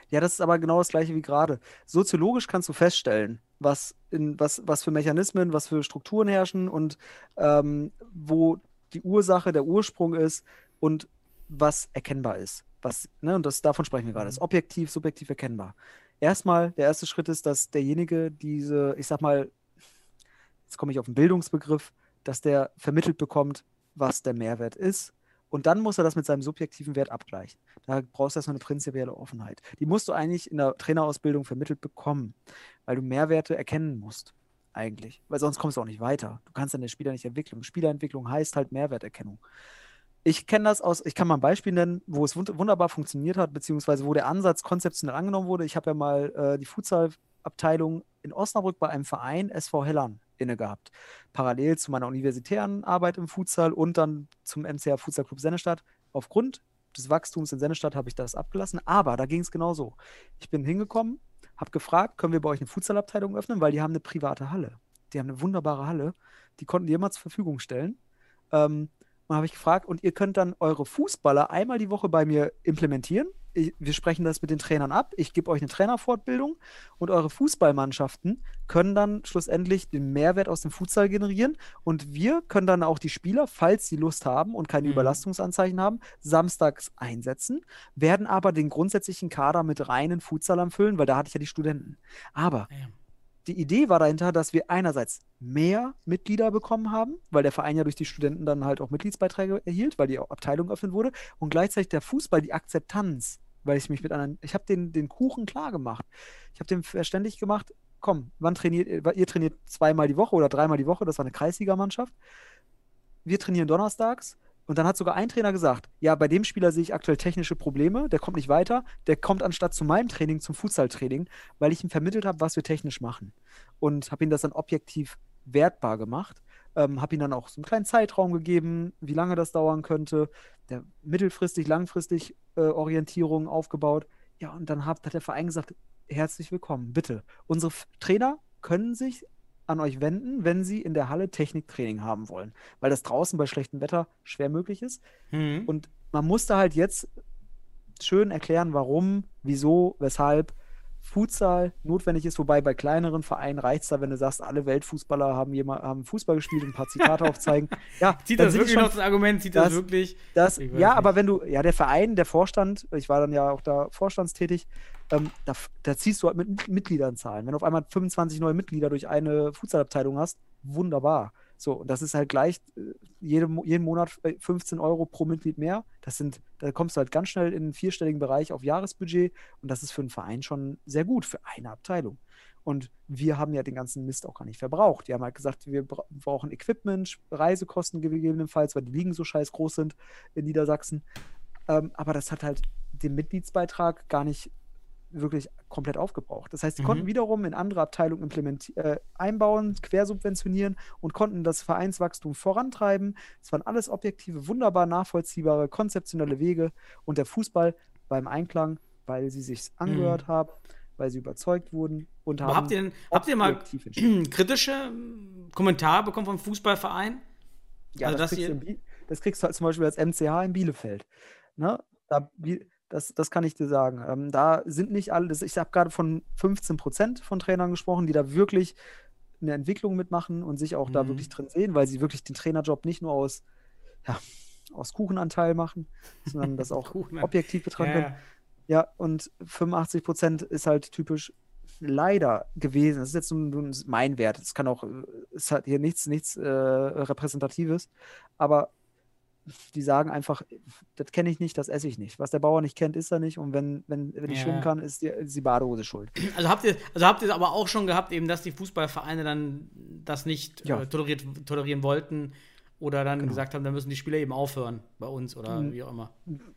Ja, das ist aber genau das gleiche wie gerade. Soziologisch kannst du feststellen, was, in, was, was für Mechanismen, was für Strukturen herrschen und ähm, wo die Ursache, der Ursprung ist und was erkennbar ist. Was, ne, und das, davon sprechen wir gerade. Das ist objektiv, subjektiv erkennbar. Erstmal, der erste Schritt ist, dass derjenige diese, ich sag mal, jetzt komme ich auf den Bildungsbegriff, dass der vermittelt bekommt, was der Mehrwert ist. Und dann muss er das mit seinem subjektiven Wert abgleichen. Da brauchst du erstmal eine prinzipielle Offenheit. Die musst du eigentlich in der Trainerausbildung vermittelt bekommen, weil du Mehrwerte erkennen musst. Eigentlich. Weil sonst kommst du auch nicht weiter. Du kannst deine Spieler nicht entwickeln. Spielerentwicklung heißt halt Mehrwerterkennung. Ich kenne das aus, ich kann mal ein Beispiel nennen, wo es wund wunderbar funktioniert hat, beziehungsweise wo der Ansatz konzeptionell angenommen wurde. Ich habe ja mal äh, die Futsal-Abteilung in Osnabrück bei einem Verein SV Hellern inne gehabt. Parallel zu meiner universitären Arbeit im Futsal und dann zum MCR Futsal Club Sennestadt. Aufgrund des Wachstums in Sennestadt habe ich das abgelassen, aber da ging es genauso. Ich bin hingekommen, habe gefragt, können wir bei euch eine Futsalabteilung öffnen, weil die haben eine private Halle. Die haben eine wunderbare Halle, die konnten die immer zur Verfügung stellen. Ähm, und habe ich gefragt, und ihr könnt dann eure Fußballer einmal die Woche bei mir implementieren. Ich, wir sprechen das mit den Trainern ab. Ich gebe euch eine Trainerfortbildung und eure Fußballmannschaften können dann schlussendlich den Mehrwert aus dem Futsal generieren. Und wir können dann auch die Spieler, falls sie Lust haben und keine Mhm. Überlastungsanzeichen haben, samstags einsetzen, werden aber den grundsätzlichen Kader mit reinen Futsalern füllen, weil da hatte ich ja die Studenten. Aber Ja. die Idee war dahinter, dass wir einerseits mehr Mitglieder bekommen haben, weil der Verein ja durch die Studenten dann halt auch Mitgliedsbeiträge erhielt, weil die Abteilung geöffnet wurde und gleichzeitig der Fußball die Akzeptanz, weil ich mich mit anderen, ich habe den, den Kuchen klar gemacht. Ich habe dem verständlich gemacht, komm, wann trainiert ihr, ihr trainiert zweimal die Woche oder dreimal die Woche, das war eine Kreisligamannschaft. Wir trainieren donnerstags und dann hat sogar ein Trainer gesagt, ja, bei dem Spieler sehe ich aktuell technische Probleme, der kommt nicht weiter, der kommt anstatt zu meinem Training zum Futsal-Training, weil ich ihm vermittelt habe, was wir technisch machen. Und habe ihm das dann objektiv wertbar gemacht, Ähm, habe ihm dann auch so einen kleinen Zeitraum gegeben, wie lange das dauern könnte. Der mittelfristig, langfristig äh, Orientierung aufgebaut. Ja, und dann hat, hat der Verein gesagt, herzlich willkommen, bitte. Unsere Trainer können sich an euch wenden, wenn sie in der Halle Techniktraining haben wollen, weil das draußen bei schlechtem Wetter schwer möglich ist. Mhm. Und man musste halt jetzt schön erklären, warum, wieso, weshalb Futsal notwendig ist, wobei bei kleineren Vereinen reicht es da, wenn du sagst, alle Weltfußballer haben, jemand, haben Fußball gespielt und ein paar Zitate <laughs> aufzeigen. Ja, Zieht das wirklich schon- noch das Argument? Zieht das, das- wirklich? das, ja, nicht. aber wenn du, ja, der Verein, der Vorstand, ich war dann ja auch da vorstandstätig, ähm, da, da ziehst du halt mit Mitgliedern zahlen. Wenn du auf einmal 25 neue Mitglieder durch eine Futsalabteilung hast, wunderbar. So, und das ist halt gleich äh, jede, jeden Monat äh, 15 Euro pro Mitglied mehr. Das sind, da kommst du halt ganz schnell in einen vierstelligen Bereich auf Jahresbudget und das ist für einen Verein schon sehr gut für eine Abteilung. Und wir haben ja den ganzen Mist auch gar nicht verbraucht. Die haben halt gesagt, wir bra brauchen Equipment, Reisekosten gegebenenfalls, weil die Ligen so scheiß groß sind in Niedersachsen. Ähm, aber das hat halt den Mitgliedsbeitrag gar nicht wirklich komplett aufgebraucht. Das heißt, die Mhm. konnten wiederum in andere Abteilungen äh, einbauen, quersubventionieren und konnten das Vereinswachstum vorantreiben. Es waren alles objektive, wunderbar nachvollziehbare, konzeptionelle Wege und der Fußball war im Einklang, weil sie sich angehört haben, weil sie überzeugt wurden und Mhm. Aber haben habt ihr, denn, habt ihr mal <clears throat> kritische ähm, Kommentare bekommen vom Fußballverein? Ja, Also, das, kriegst ihr- das kriegst du halt zum Beispiel als MCH in Bielefeld. Ne? Da, das, das kann ich dir sagen. Ähm, da sind nicht alle, das, ich habe gerade von 15 Prozent von Trainern gesprochen, die da wirklich eine Entwicklung mitmachen und sich auch da Mhm. wirklich drin sehen, weil sie wirklich den Trainerjob nicht nur aus, ja, aus Kuchenanteil machen, sondern das <laughs> auch objektiv betrachten Ja, können. ja. Und 85 Prozent ist halt typisch leider gewesen. Das ist jetzt nun, mein Wert. Es kann auch, äh, es hat hier nichts, nichts äh, Repräsentatives, aber die sagen einfach, das kenne ich nicht, das esse ich nicht. Was der Bauer nicht kennt, ist er nicht. Und wenn, wenn, wenn ich Ja. schwimmen kann, ist die, ist die Badehose schuld. Also habt ihr, also habt ihr aber auch schon gehabt, eben, dass die Fußballvereine dann das nicht Ja. äh, toleriert, tolerieren wollten oder dann Genau. gesagt haben, dann müssen die Spieler eben aufhören bei uns oder Mhm. wie auch immer.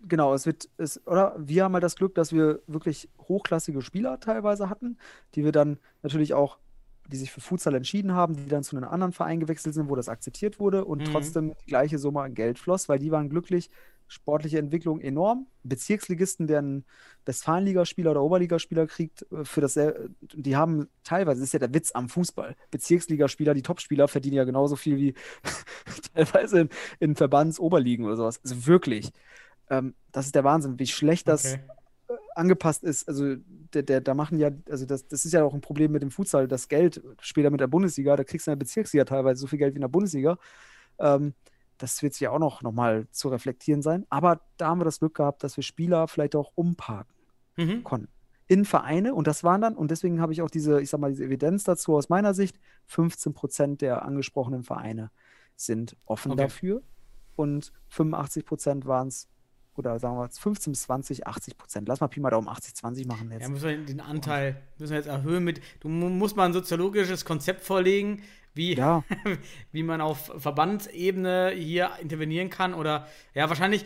Genau, es wird, es, oder wir haben halt das Glück, dass wir wirklich hochklassige Spieler teilweise hatten, die wir dann natürlich auch, die sich für Futsal entschieden haben, die dann zu einem anderen Verein gewechselt sind, wo das akzeptiert wurde und Mhm. trotzdem die gleiche Summe an Geld floss, weil die waren glücklich, sportliche Entwicklung enorm. Bezirksligisten, der einen Westfalenligaspieler oder Oberligaspieler kriegt, äh, für das, die haben teilweise, das ist ja der Witz am Fußball, Bezirksligaspieler, die Topspieler verdienen ja genauso viel wie <laughs> teilweise in, in Verbandsoberligen oder sowas. Also wirklich. Ähm, das ist der Wahnsinn, wie schlecht das Okay. Angepasst ist. Also der, der, da machen ja, also das, das ist ja auch ein Problem mit dem Futsal, das Geld später mit der Bundesliga, da kriegst du in der Bezirksliga teilweise so viel Geld wie in der Bundesliga. Ähm, das wird sich ja auch noch, noch mal zu reflektieren sein. Aber da haben wir das Glück gehabt, dass wir Spieler vielleicht auch umparken Mhm. konnten. In Vereine und das waren dann, und deswegen habe ich auch diese, ich sag mal, diese Evidenz dazu aus meiner Sicht, 15 Prozent der angesprochenen Vereine sind offen Okay. dafür und 85 Prozent waren es, oder sagen wir jetzt 15 bis 20, 80 Prozent. Lass mal Pi mal Daumen 80, 20 machen jetzt. Ja, müssen wir den Anteil müssen wir jetzt erhöhen mit, du mu- musst mal ein soziologisches Konzept vorlegen, wie, Ja. <laughs> wie man auf Verbandsebene hier intervenieren kann oder ja, wahrscheinlich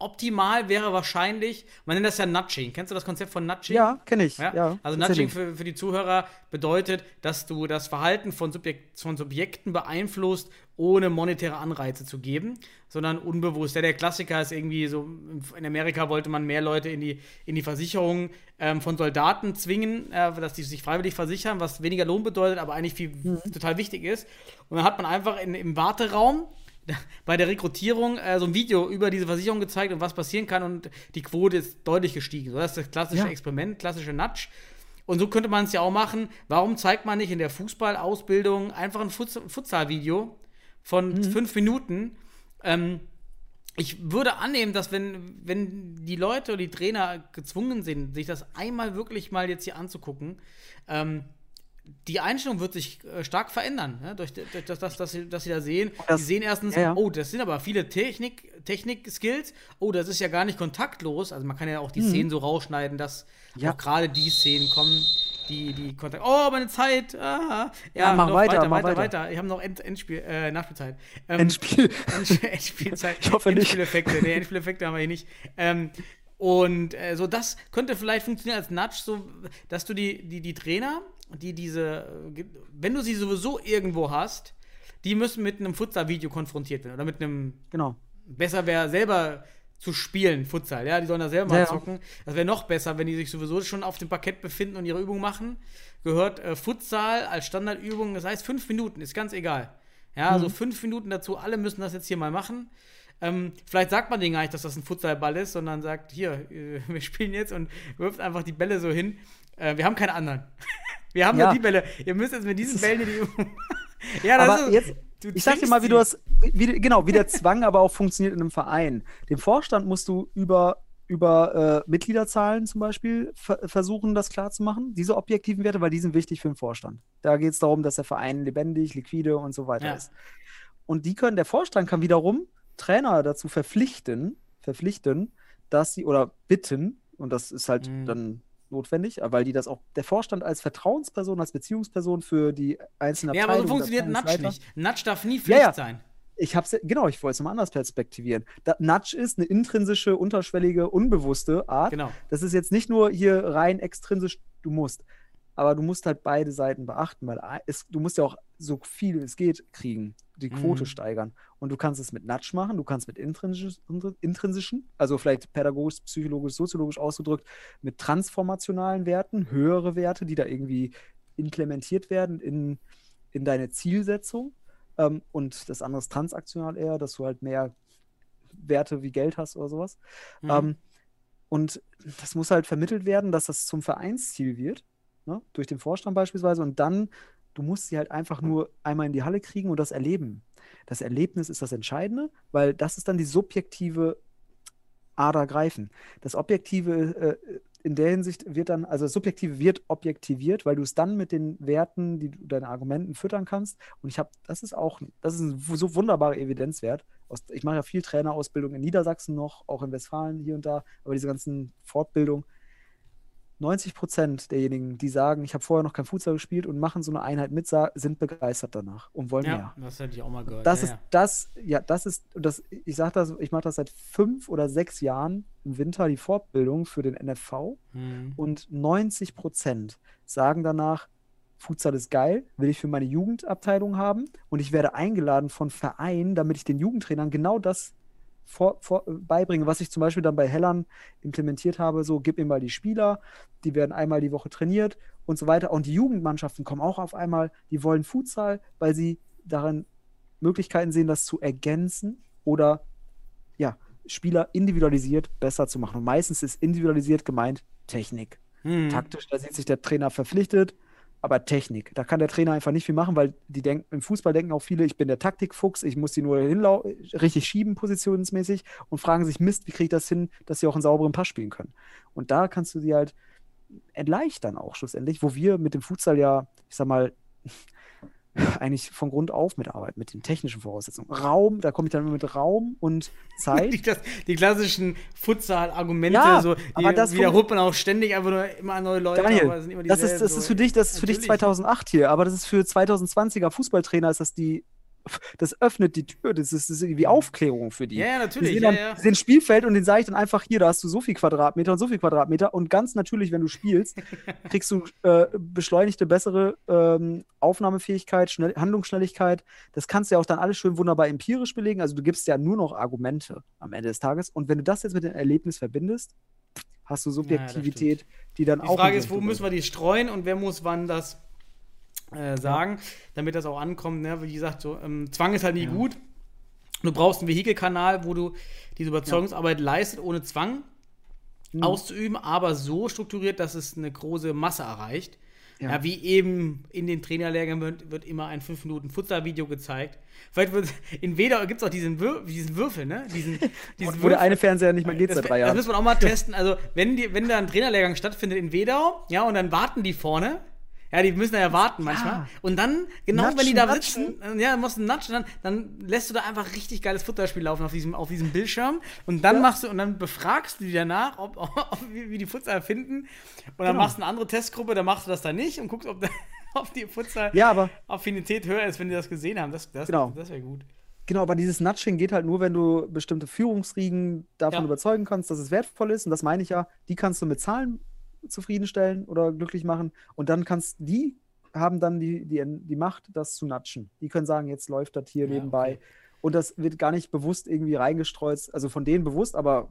optimal wäre wahrscheinlich, man nennt das ja Nudging. Kennst du das Konzept von Nudging? Ja, kenne ich. Ja, Ja, also Nudging für, für die Zuhörer bedeutet, dass du das Verhalten von, Subjekt, von Subjekten beeinflusst, ohne monetäre Anreize zu geben, sondern unbewusst. Ja, der Klassiker ist irgendwie so, in Amerika wollte man mehr Leute in die, in die Versicherung ähm, von Soldaten zwingen, äh, dass die sich freiwillig versichern, was weniger Lohn bedeutet, aber eigentlich viel total wichtig ist. Und dann hat man einfach in, im Warteraum <laughs> bei der Rekrutierung äh, so ein Video über diese Versicherung gezeigt und was passieren kann und die Quote ist deutlich gestiegen. So, das ist das klassische Ja. Experiment, klassische Nudge. Und so könnte man es ja auch machen. Warum zeigt man nicht in der Fußballausbildung einfach ein Futs Futsal-Video von Mhm. fünf Minuten? Ähm, ich würde annehmen, dass wenn, wenn die Leute oder die Trainer gezwungen sind, sich das einmal wirklich mal jetzt hier anzugucken, ähm, die Einstellung wird sich äh, stark verändern, ne? durch, durch das, das, dass, sie, dass sie da sehen. Das- sie sehen erstens, ja, ja. oh, das sind aber viele Technik, Technik-Skills. Oh, das ist ja gar nicht kontaktlos. Also man kann ja auch die Szenen so rausschneiden, dass. Ja. auch gerade die Szenen kommen, die, die Kontakt. Oh, meine Zeit. Ah, ja, Ja, mach weiter, weiter, mach weiter, weiter. weiter. Ich habe noch End, Endspiel, äh, Nachspielzeit. Ähm, Endspiel. <laughs> End- Endspielzeit. Ich hoffe nicht. Endspieleffekte. Nee, Endspieleffekte haben wir hier nicht. Ähm, und äh, so, das könnte vielleicht funktionieren als Nudge, so, dass du die, die, die Trainer, die diese, äh, wenn du sie sowieso irgendwo hast, die müssen mit einem Futsal-Video konfrontiert werden oder mit einem Genau. besser wäre selber zu spielen, Futsal, ja, die sollen da selber Ja, mal ja. zocken. Das wäre noch besser, wenn die sich sowieso schon auf dem Parkett befinden und ihre Übung machen. Gehört äh, Futsal als Standardübung, das heißt fünf Minuten, ist ganz egal. Ja, Mhm. also fünf Minuten dazu, alle müssen das jetzt hier mal machen. Ähm, vielleicht sagt man denen gar nicht, dass das ein Futsalball ist, sondern sagt, hier, <laughs> wir spielen jetzt und wirft einfach die Bälle so hin. Äh, wir haben keine anderen. <laughs> wir haben Ja. nur die Bälle. Ihr müsst jetzt mit diesen Bällen die <laughs> ja, das Aber ist, jetzt, ich sag dir mal, wie du das, wie, genau, wie der Zwang aber auch funktioniert in einem Verein. Dem Vorstand musst du über, über äh, Mitgliederzahlen zum Beispiel ver versuchen, das klarzumachen, diese objektiven Werte, weil die sind wichtig für den Vorstand. Da geht es darum, dass der Verein lebendig, liquide und so weiter Ja. ist. Und die können, der Vorstand kann wiederum Trainer dazu verpflichten, verpflichten, dass sie oder bitten, und das ist halt Mhm. dann notwendig, weil die das auch, der Vorstand als Vertrauensperson, als Beziehungsperson für die einzelnen Ja, aber so funktioniert Nudge nicht. Nudge darf nie Pflicht ja. sein. ich hab's, genau, ich wollte es mal anders perspektivieren. Da, Nudge ist eine intrinsische, unterschwellige, unbewusste Art. Genau. Das ist jetzt nicht nur hier rein extrinsisch, du musst. Aber du musst halt beide Seiten beachten, weil es, du musst ja auch so viel es geht kriegen, die Quote Mhm. steigern. Und du kannst es mit Nudge machen, du kannst mit intrinsisch, intrinsischen, also vielleicht pädagogisch, psychologisch, soziologisch ausgedrückt, mit transformationalen Werten, höhere Werte, die da irgendwie implementiert werden in, in deine Zielsetzung. Ähm, und das andere ist transaktional eher, dass du halt mehr Werte wie Geld hast oder sowas. Mhm. Ähm, und das muss halt vermittelt werden, dass das zum Vereinsziel wird, ne? durch den Vorstand beispielsweise. Und dann, du musst sie halt einfach nur einmal in die Halle kriegen und das erleben. Das Erlebnis ist das Entscheidende, weil das ist dann die subjektive Ader greifen. Das Objektive äh, in der Hinsicht wird dann, also das Subjektive wird objektiviert, weil du es dann mit den Werten, die du deine Argumenten füttern kannst. Und ich habe, das ist auch, das ist ein so wunderbarer Evidenzwert. Aus, ich mache ja viel Trainerausbildung in Niedersachsen noch, auch in Westfalen hier und da, aber diese ganzen Fortbildungen. 90 Prozent derjenigen, die sagen, ich habe vorher noch kein Futsal gespielt und machen so eine Einheit mit, sind begeistert danach und wollen mehr. ja, das hätte ich auch mal gehört. Das ja, ist, ja. das, ja, das ist, das, ich sage das, ich mache das seit fünf oder sechs Jahren im Winter, die Fortbildung für den NFV. Mhm. Und 90 Prozent sagen danach, Futsal ist geil, will ich für meine Jugendabteilung haben. Und ich werde eingeladen von Vereinen, damit ich den Jugendtrainern genau das vor, vor, beibringe, was ich zum Beispiel dann bei Hellern implementiert habe. So, gib mir mal die Spieler, die werden einmal die Woche trainiert und so weiter. Und die Jugendmannschaften kommen auch auf einmal, die wollen Futsal, weil sie darin Möglichkeiten sehen, das zu ergänzen oder ja, Spieler individualisiert besser zu machen. Und meistens ist individualisiert gemeint Technik. Mhm. Taktisch, da sieht sich der Trainer verpflichtet, aber Technik, da kann der Trainer einfach nicht viel machen, weil die denken, im Fußball denken auch viele, ich bin der Taktikfuchs, ich muss die nur hinlau richtig schieben, positionsmäßig, und fragen sich, Mist, wie kriege ich das hin, dass sie auch einen sauberen Pass spielen können. Und da kannst du sie halt erleichtern auch schlussendlich, wo wir mit dem Futsal ja, ich sag mal, eigentlich von Grund auf mitarbeiten, mit den technischen Voraussetzungen. Raum, da komme ich dann immer mit Raum und Zeit. <laughs> Die, die klassischen Futsal-Argumente, Ja, so, die aber das wiederholt man auch ständig einfach nur immer neue Leute. aber Daniel, es sind immer das ist, das ist für dich, das ist für dich Natürlich. 2008 hier, aber das ist für 2020er Fußballtrainer ist das die, das öffnet die Tür, das ist, das ist wie Aufklärung für die. Ja, ja, Die natürlich. sehen Ja, dann ja. die sehen Spielfeld und den sage ich dann einfach hier, da hast du so viel Quadratmeter und so viel Quadratmeter und ganz natürlich, wenn du spielst, <laughs> kriegst du äh, beschleunigte, bessere ähm, Aufnahmefähigkeit, Schnell Handlungsschnelligkeit. Das kannst du ja auch dann alles schön wunderbar empirisch belegen. Also du gibst ja nur noch Argumente am Ende des Tages und wenn du das jetzt mit dem Erlebnis verbindest, hast du Subjektivität, die dann Die auch. Frage ist, wo müssen wir die streuen und wer muss wann das äh, sagen, damit das auch ankommt. Ne? Wie gesagt, so, ähm, Zwang ist halt nie gut. Du brauchst einen Vehikelkanal, wo du diese Überzeugungsarbeit leistet, ohne Zwang Mhm. auszuüben, aber so strukturiert, dass es eine große Masse erreicht. Ja. Ja. wie eben in den Trainerlehrgängen wird, wird immer ein 5 Minuten Futsal-Video gezeigt. Vielleicht wird in Weder gibt es auch diesen, Wür diesen Würfel, ne? Diesen, <laughs> diesen Wo der eine Fernseher nicht mehr geht das, seit drei das Jahren. müssen wir auch mal <laughs> testen. Also, wenn, die, wenn da ein Trainerlehrgang stattfindet in Wedau, ja, und dann warten die vorne. Ja, die müssen ja warten manchmal. Und dann, genau wenn die Natschen, da natschen. sitzen, äh, ja, musst du natschen, dann, dann lässt du da einfach richtig geiles Futsalspiel laufen auf diesem, auf diesem Bildschirm. Und dann machst du, und dann befragst du die danach, ob, <laughs> ob, wie, wie die Futsal finden. Und dann Genau. machst du eine andere Testgruppe, dann machst du das da nicht und guckst, ob, <laughs> ob die Futsal Ja, aber Affinität höher ist, wenn die das gesehen haben. Das, das, Genau. das wäre gut. Genau, aber dieses Nudging geht halt nur, wenn du bestimmte Führungsriegen davon Ja. überzeugen kannst, dass es wertvoll ist. Und das meine ich ja, die kannst du mit Zahlen zufriedenstellen oder glücklich machen. Und dann kannst die haben dann die, die, die Macht, das zu natschen. Die können sagen, jetzt läuft das hier Ja, nebenbei. okay. Und das wird gar nicht bewusst irgendwie reingestreut, also von denen bewusst, aber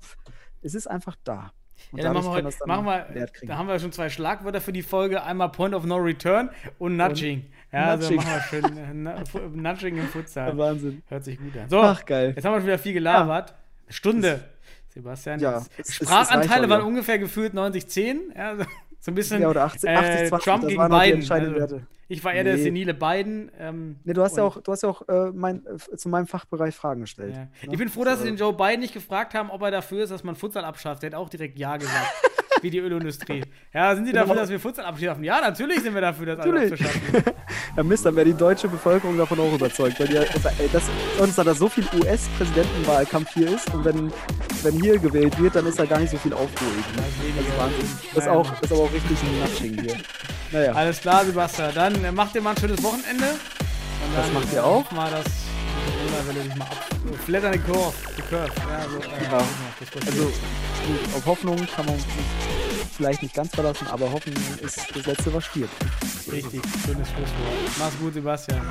es ist einfach da. Und Ja, dann machen wir, das dann machen wir Wert kriegen. da haben wir schon zwei Schlagwörter für die Folge. Einmal Point of No Return und Nudging. ja, also machen wir schön äh, Nudging im Futsal. <laughs> Wahnsinn. Hört sich gut an. So, Ach, geil. jetzt haben wir schon wieder viel gelabert. Eine Stunde. Sebastian, Ja, es- es Sprachanteile waren ja. ungefähr gefühlt 90-10. Ja, so, so ein bisschen Ja, oder 80, äh, 80 20, Trump gegen Biden. Also, ich war eher der Nee. senile Biden. Ähm, Nee, du hast ja auch, du hast ja auch äh, mein, äh, zu meinem Fachbereich Fragen gestellt. Ne? Ich bin froh, dass sie den Joe Biden nicht gefragt haben, ob er dafür ist, dass man Futsal abschafft. Der hat auch direkt Ja gesagt. <laughs> <laughs> wie die Ölindustrie. Ja, sind Sie dafür, Genau. dass wir Futsal abschaffen? Ja, natürlich sind wir dafür, das alles Natürlich. abzuschaffen. Ja, <laughs> Mist, dann wäre die deutsche Bevölkerung davon auch überzeugt. Weil die, ja- ey, das, sonst da so viel US-Präsidentenwahlkampf hier ist und wenn, wenn hier gewählt wird, dann ist da gar nicht so viel Aufruhr. irgendwie. Das ist Wahnsinn. Das ist, Nein. auch, das ist aber auch richtig ein Nudging hier. Naja, Alles klar, Sebastian. Dann äh, macht dir mal ein schönes Wochenende. Das macht ihr auch? hoffen wir, dass die Corona-Welle sich mal ab. So, Flattern die Curve. Die Curve. Ja, so, äh, Ja. das passiert. also gut, auf Hoffnung kann man vielleicht nicht ganz verlassen, aber Hoffen ist das Letzte, was stirbt. Richtig, schönes Schlusswort. Mach's gut, Sebastian.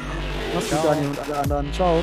Mach's gut, Ciao. Daniel und alle anderen. Ciao.